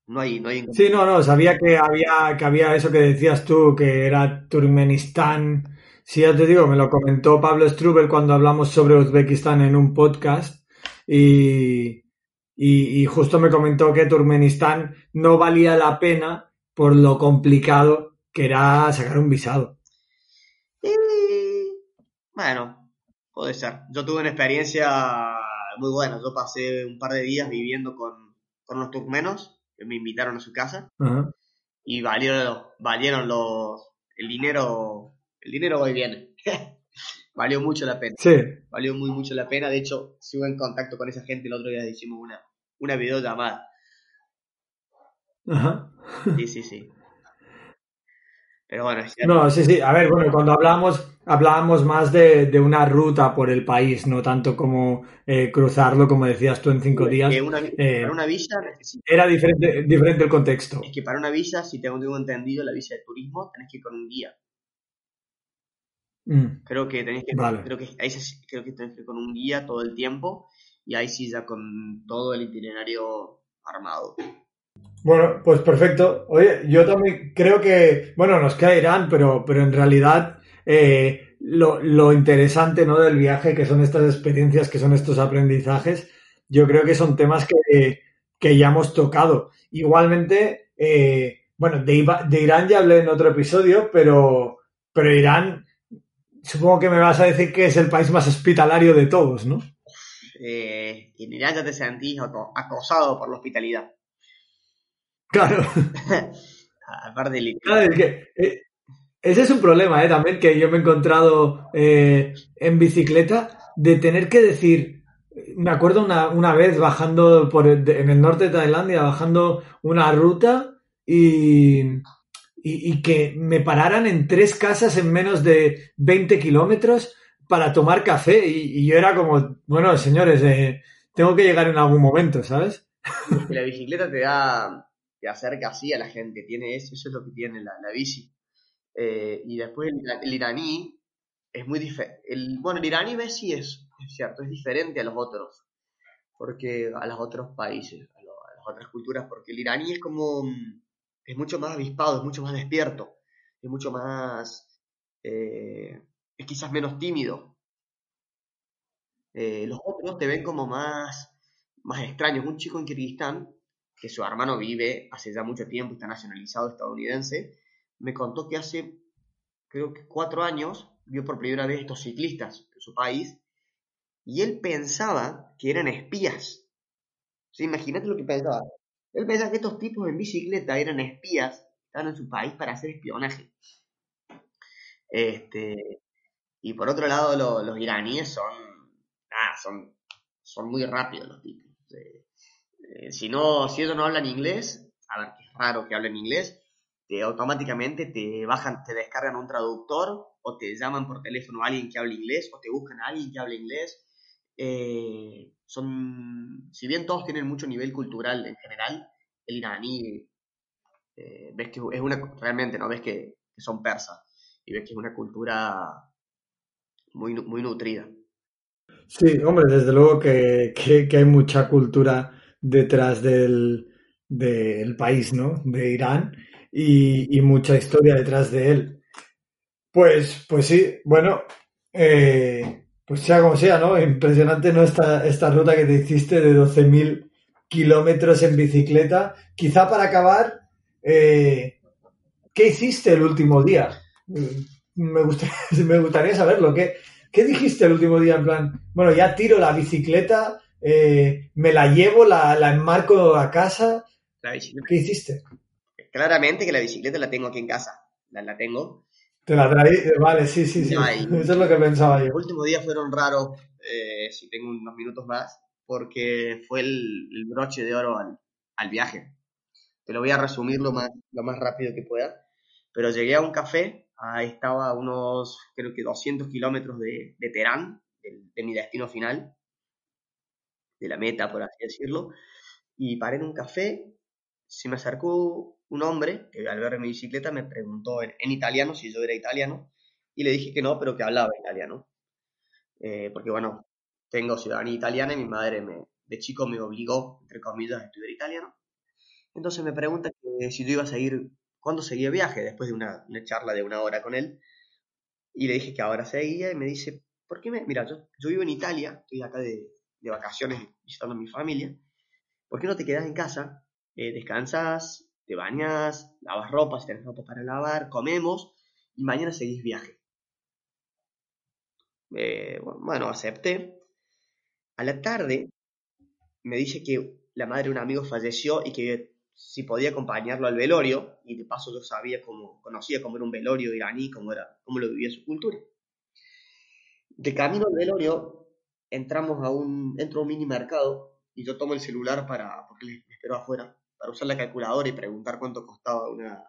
No hay, no hay Sí, no, no, sabía que había, que había eso que decías tú, que era Turkmenistán. Sí, ya te digo, me lo comentó Pablo Strubel cuando hablamos sobre Uzbekistán en un podcast y, y, y justo me comentó que Turkmenistán no valía la pena por lo complicado que era sacar un visado. Eh, bueno, puede ser. Yo tuve una experiencia muy buena. Yo pasé un par de días viviendo con, con unos turkmenos que me invitaron a su casa y valieron, valieron los, el dinero, el dinero hoy viene. Valió mucho la pena. Sí, Valió muy mucho la pena. De hecho, sigo en contacto con esa gente. El otro día hicimos una, una videollamada. ajá. Sí, sí, sí. Pero bueno. No, sí, sí. A ver, bueno, cuando hablábamos, hablábamos más de, de una ruta por el país, no tanto como eh, cruzarlo, como decías tú, en cinco días. Que una, eh, para una villa necesitas Era diferente, diferente el contexto. Es que para una visa, si tengo, tengo entendido, la visa de turismo, tenés que ir con un guía. Mm, Creo que tenés que, Vale. creo que, ahí creo que tenés que ir con un guía todo el tiempo y ahí sí ya con todo el itinerario armado. Bueno, pues perfecto. Oye, yo también creo que, bueno, nos queda Irán, pero, pero en realidad eh, lo, lo interesante, ¿no? del viaje, que son estas experiencias, que son estos aprendizajes, yo creo que son temas que, que ya hemos tocado. Igualmente, eh, bueno, de, de Irán ya hablé en otro episodio, pero, pero Irán, supongo que me vas a decir que es el país más hospitalario de todos, ¿no? Eh, y en Irán ya te sentís aco- acosado por la hospitalidad. Claro. Aparte del Claro, es que eh, ese es un problema, ¿eh? También que yo me he encontrado eh, en bicicleta de tener que decir, me acuerdo una, una vez bajando por el- en el norte de Tailandia, bajando una ruta y, y, que me pararan en tres casas en menos de 20 kilómetros para tomar café y, yo era como, bueno, señores, eh, tengo que llegar en algún momento, ¿sabes? la bicicleta te da, te acerca así a la gente, tiene eso, eso es lo que tiene la, la bici. Eh, y después el, ira- el iraní es muy diferente. Bueno, el iraní ves sí es, cierto, es diferente a los otros, porque a los otros países, a las otras culturas, porque el iraní es como, mm, es mucho más avispado, es mucho más despierto, es mucho más, eh, es quizás menos tímido. Eh, los otros te ven como más, más extraños. Un chico en Kirguistán, que su hermano vive hace ya mucho tiempo, está nacionalizado estadounidense, me contó que hace, creo que cuatro años, vio por primera vez estos ciclistas en su país, y él pensaba que eran espías. Imagínate lo que pensaba. Él pensaba que estos tipos en bicicleta eran espías, estaban en su país para hacer espionaje. Este, y por otro lado, lo- los iraníes son, ah, son, son muy rápidos los tipos. Eh, si no, si ellos no hablan inglés, a ver, que es raro que hablen inglés, te automáticamente te bajan, te descargan un traductor, o te llaman por teléfono a alguien que hable inglés, o te buscan a alguien que hable inglés. Eh, son, si bien todos tienen mucho nivel cultural en general, el iraní, eh, ves que es una, realmente, ¿no? Ves que, son persas, y ves que es una cultura muy, muy nutrida. Sí, hombre, desde luego que, que- que hay mucha cultura detrás del, del país, ¿no? De Irán y, y mucha historia detrás de él. Pues, pues sí, bueno, eh, pues sea como sea, ¿no? Impresionante, ¿no? Esta, esta ruta que te hiciste de 12.000 kilómetros en bicicleta. Quizá para acabar, eh, ¿qué hiciste el último día? Mm, Me gustaría, me gustaría saberlo. ¿Qué, ¿Qué dijiste el último día? En plan, bueno, ya tiro la bicicleta, eh, me la llevo, la, la enmarco a casa. La. ¿Qué hiciste? Claramente que la bicicleta la tengo aquí en casa. La, la tengo. Te la traí, vale, sí, sí, sí. Eso es lo que pensaba yo. Los últimos días fueron raros, eh, si tengo unos minutos más, porque fue el, el broche de oro al, al viaje. Te lo voy a resumir lo más, lo más rápido que pueda. Pero llegué a un café, ahí estaba a unos, creo que 200 kilómetros de, de Teherán, de, de mi destino final, de la meta, por así decirlo. Y paré en un café, se me acercó un hombre que al ver mi bicicleta me preguntó en, italiano si yo era italiano y le dije que no, pero que hablaba italiano. Eh, porque bueno, tengo ciudadanía italiana y mi madre me, de chico me obligó, entre comillas, a estudiar italiano. Entonces me pregunta si yo iba a seguir, cuándo seguía viaje, después de una, una charla de una hora con él. Y le dije que ahora seguía y me dice, ¿por qué me...? Mira, yo, yo vivo en Italia, estoy acá de, de vacaciones visitando a mi familia. ¿Por qué no te quedas en casa? Eh, descansas, te bañas, lavas ropa, si tenés ropa para lavar, comemos y mañana seguís viaje. Eh, bueno, acepté. A la tarde me dice que la madre de un amigo falleció y que si podía acompañarlo al velorio, y de paso yo sabía cómo, conocía cómo era un velorio iraní, cómo, era, cómo lo vivía su cultura. De camino al velorio, entramos a un, entro a un mini mercado y yo tomo el celular para, porque le espero afuera, usar la calculadora y preguntar cuánto costaba una,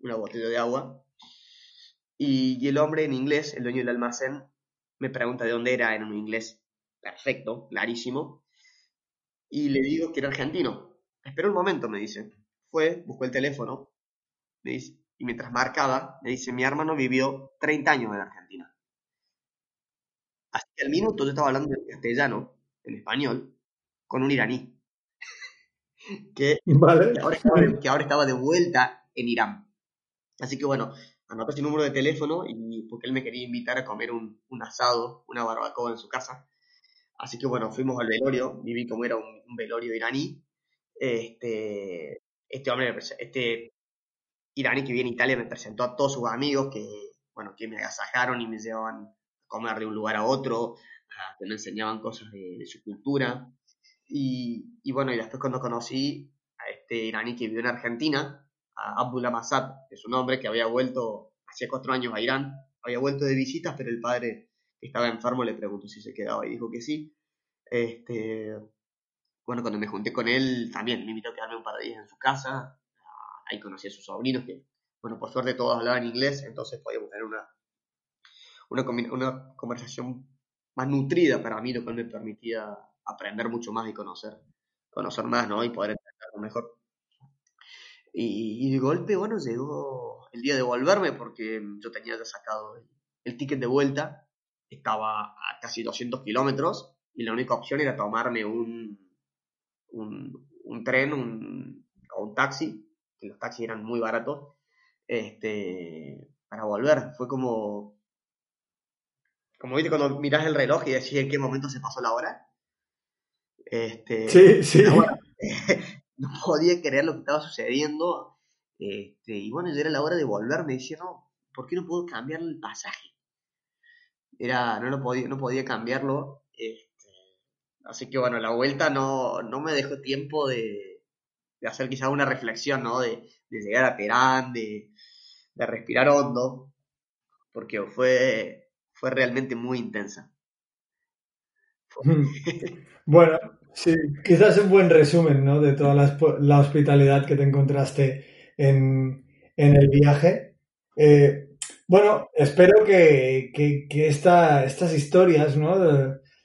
una botella de agua. Y, el hombre en inglés, el dueño del almacén, me pregunta de dónde era en un inglés perfecto, clarísimo, y le digo que era argentino. Espera un momento, me dice. Fue, buscó el teléfono, y mientras marcaba, me dice, mi hermano vivió 30 años en Argentina. Así que al minuto yo estaba hablando en castellano, en español, con un iraní, que Vale. que ahora, estaba de, que ahora estaba de vuelta en Irán. Así que bueno, anoté su número de teléfono y porque él me quería invitar a comer un, un asado, una barbacoa en su casa. Así que bueno, fuimos al velorio, viví como era un, un velorio iraní. Este, este hombre, este iraní que viene a Italia me presentó a todos sus amigos que, bueno, que me agasajaron y me llevaban a comer de un lugar a otro, que me enseñaban cosas de, de su cultura. Y, bueno, y después cuando conocí a este iraní que vivió en Argentina, a Abdullah Masad, que es un hombre que había vuelto hacía cuatro años a Irán, había vuelto de visitas, pero el padre que estaba enfermo le preguntó si se quedaba y dijo que sí. Este, bueno, cuando me junté con él, también me invitó a quedarme un par de días en su casa. Ah, Ahí conocí a sus sobrinos, que, bueno, por suerte todos hablaban inglés, entonces podíamos tener una, una, una conversación más nutrida para mí, lo cual me permitía aprender mucho más y conocer, conocer más, ¿no? Y poder entenderlo mejor. Y, de golpe, bueno, llegó el día de volverme porque yo tenía ya sacado el, ticket de vuelta, estaba a casi 200 kilómetros y la única opción era tomarme un, un, tren un, o un taxi, que los taxis eran muy baratos, este, para volver. Fue como, como viste cuando miras el reloj y decís en qué momento se pasó la hora. Este, Sí, sí. bueno, no podía creer lo que estaba sucediendo. Este, y bueno, ya era la hora de volver. Me decía, no, ¿por qué no puedo cambiar el pasaje? Era, no lo podía, no podía cambiarlo. Este, así que bueno, la vuelta no, no me dejó tiempo de, de hacer quizás una reflexión, ¿no? De, de llegar a Teherán, de, de respirar hondo, porque fue, fue realmente muy intensa. Bueno, sí, quizás un buen resumen, ¿no? De toda la, la hospitalidad que te encontraste en, en el viaje. Eh, bueno, espero que, que- esta- estas historias, ¿no?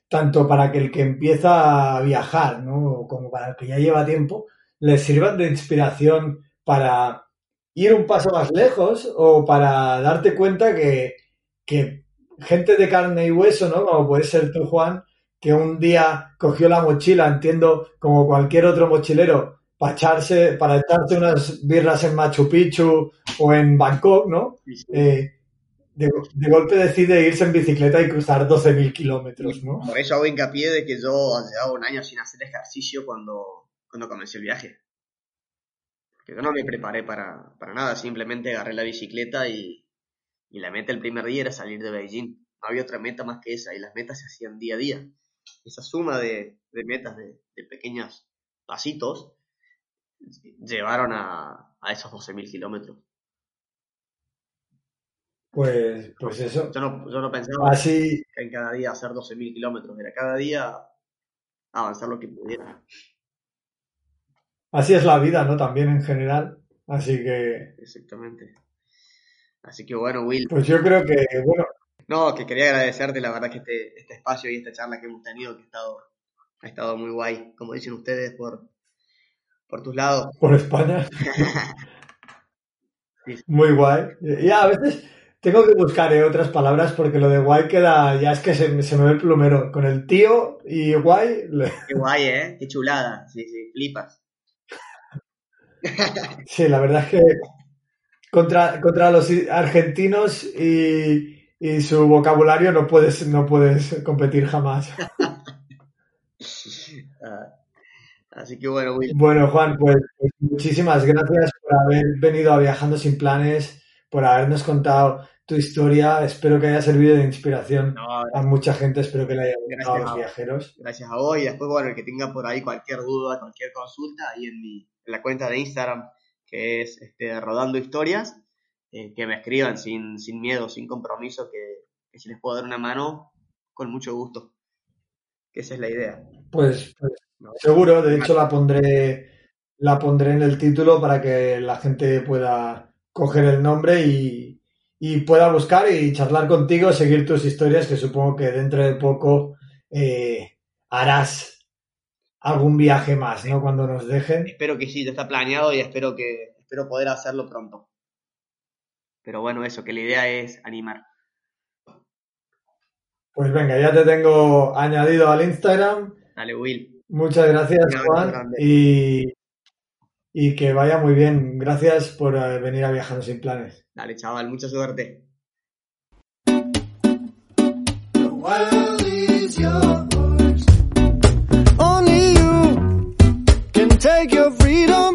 Tanto para que el que empieza a viajar, ¿no? Como para el que ya lleva tiempo, les sirvan de inspiración para ir un paso más lejos o para darte cuenta que, que gente de carne y hueso, ¿no? Como puede ser tú, Juan, que un día cogió la mochila, entiendo, como cualquier otro mochilero, para echarse, para echarse unas birras en Machu Picchu o en Bangkok, ¿no? Eh, de, de golpe decide irse en bicicleta y cruzar 12.000 kilómetros, ¿no? Por eso hago hincapié de que yo llevaba un año sin hacer ejercicio cuando, cuando comencé el viaje. Porque yo no me preparé para, para nada, simplemente agarré la bicicleta y, y la meta el primer día era salir de Beijing. No había otra meta más que esa y las metas se hacían día a día. Esa suma de, de metas, de, de pequeños pasitos, llevaron a, a esos 12.000 kilómetros. Pues, pues eso. Yo no, yo no pensaba Así, que en cada día hacer 12.000 kilómetros, era cada día avanzar lo que pudiera. así es la vida, ¿no? También en general. Así que, Exactamente. Así que bueno, Will, pues yo creo que, bueno, no, que quería agradecerte la verdad que este, este espacio y esta charla que hemos tenido, que ha estado, ha estado muy guay, como dicen ustedes, por, por tus lados. por España. Sí. Muy guay. Y a veces tengo que buscar eh, otras palabras porque lo de guay queda, ya es que se, me- se me ve el plumero. Con el tío y guay, le- Qué guay, ¿eh? Qué chulada. Sí, sí, flipas. sí, la verdad es que contra, contra los argentinos y, y su vocabulario no puedes, no puedes competir jamás. Ah, así que bueno, Will, Bueno, Juan, pues, pues muchísimas gracias por haber venido a Viajando sin Planes, por habernos contado tu historia. Espero que haya servido de inspiración no, a mucha gente, espero que le haya gustado a los viajeros. gracias a vos y después, bueno, el que tenga por ahí cualquier duda, cualquier consulta, ahí en, mi, en la cuenta de Instagram, que es este, Rodando Historias, eh, que me escriban sin, sin miedo, sin compromiso, que, que si les puedo dar una mano, con mucho gusto. Que esa es la idea. Pues, pues, ¿no? seguro, de hecho la pondré, la pondré en el título para que la gente pueda coger el nombre y, y pueda buscar y charlar contigo, seguir tus historias, que supongo que dentro de poco eh, harás algún viaje más, ¿no? Cuando nos dejen. Espero que sí, ya está planeado y espero que espero poder hacerlo pronto. Pero bueno, eso, que la idea es animar. Pues venga, ya te tengo añadido al Instagram. Dale, Will. Muchas gracias, Juan, grande. y, y que vaya muy bien. Gracias por eh, venir a Viajando sin Planes. Dale, chaval, mucha suerte. Take your freedom.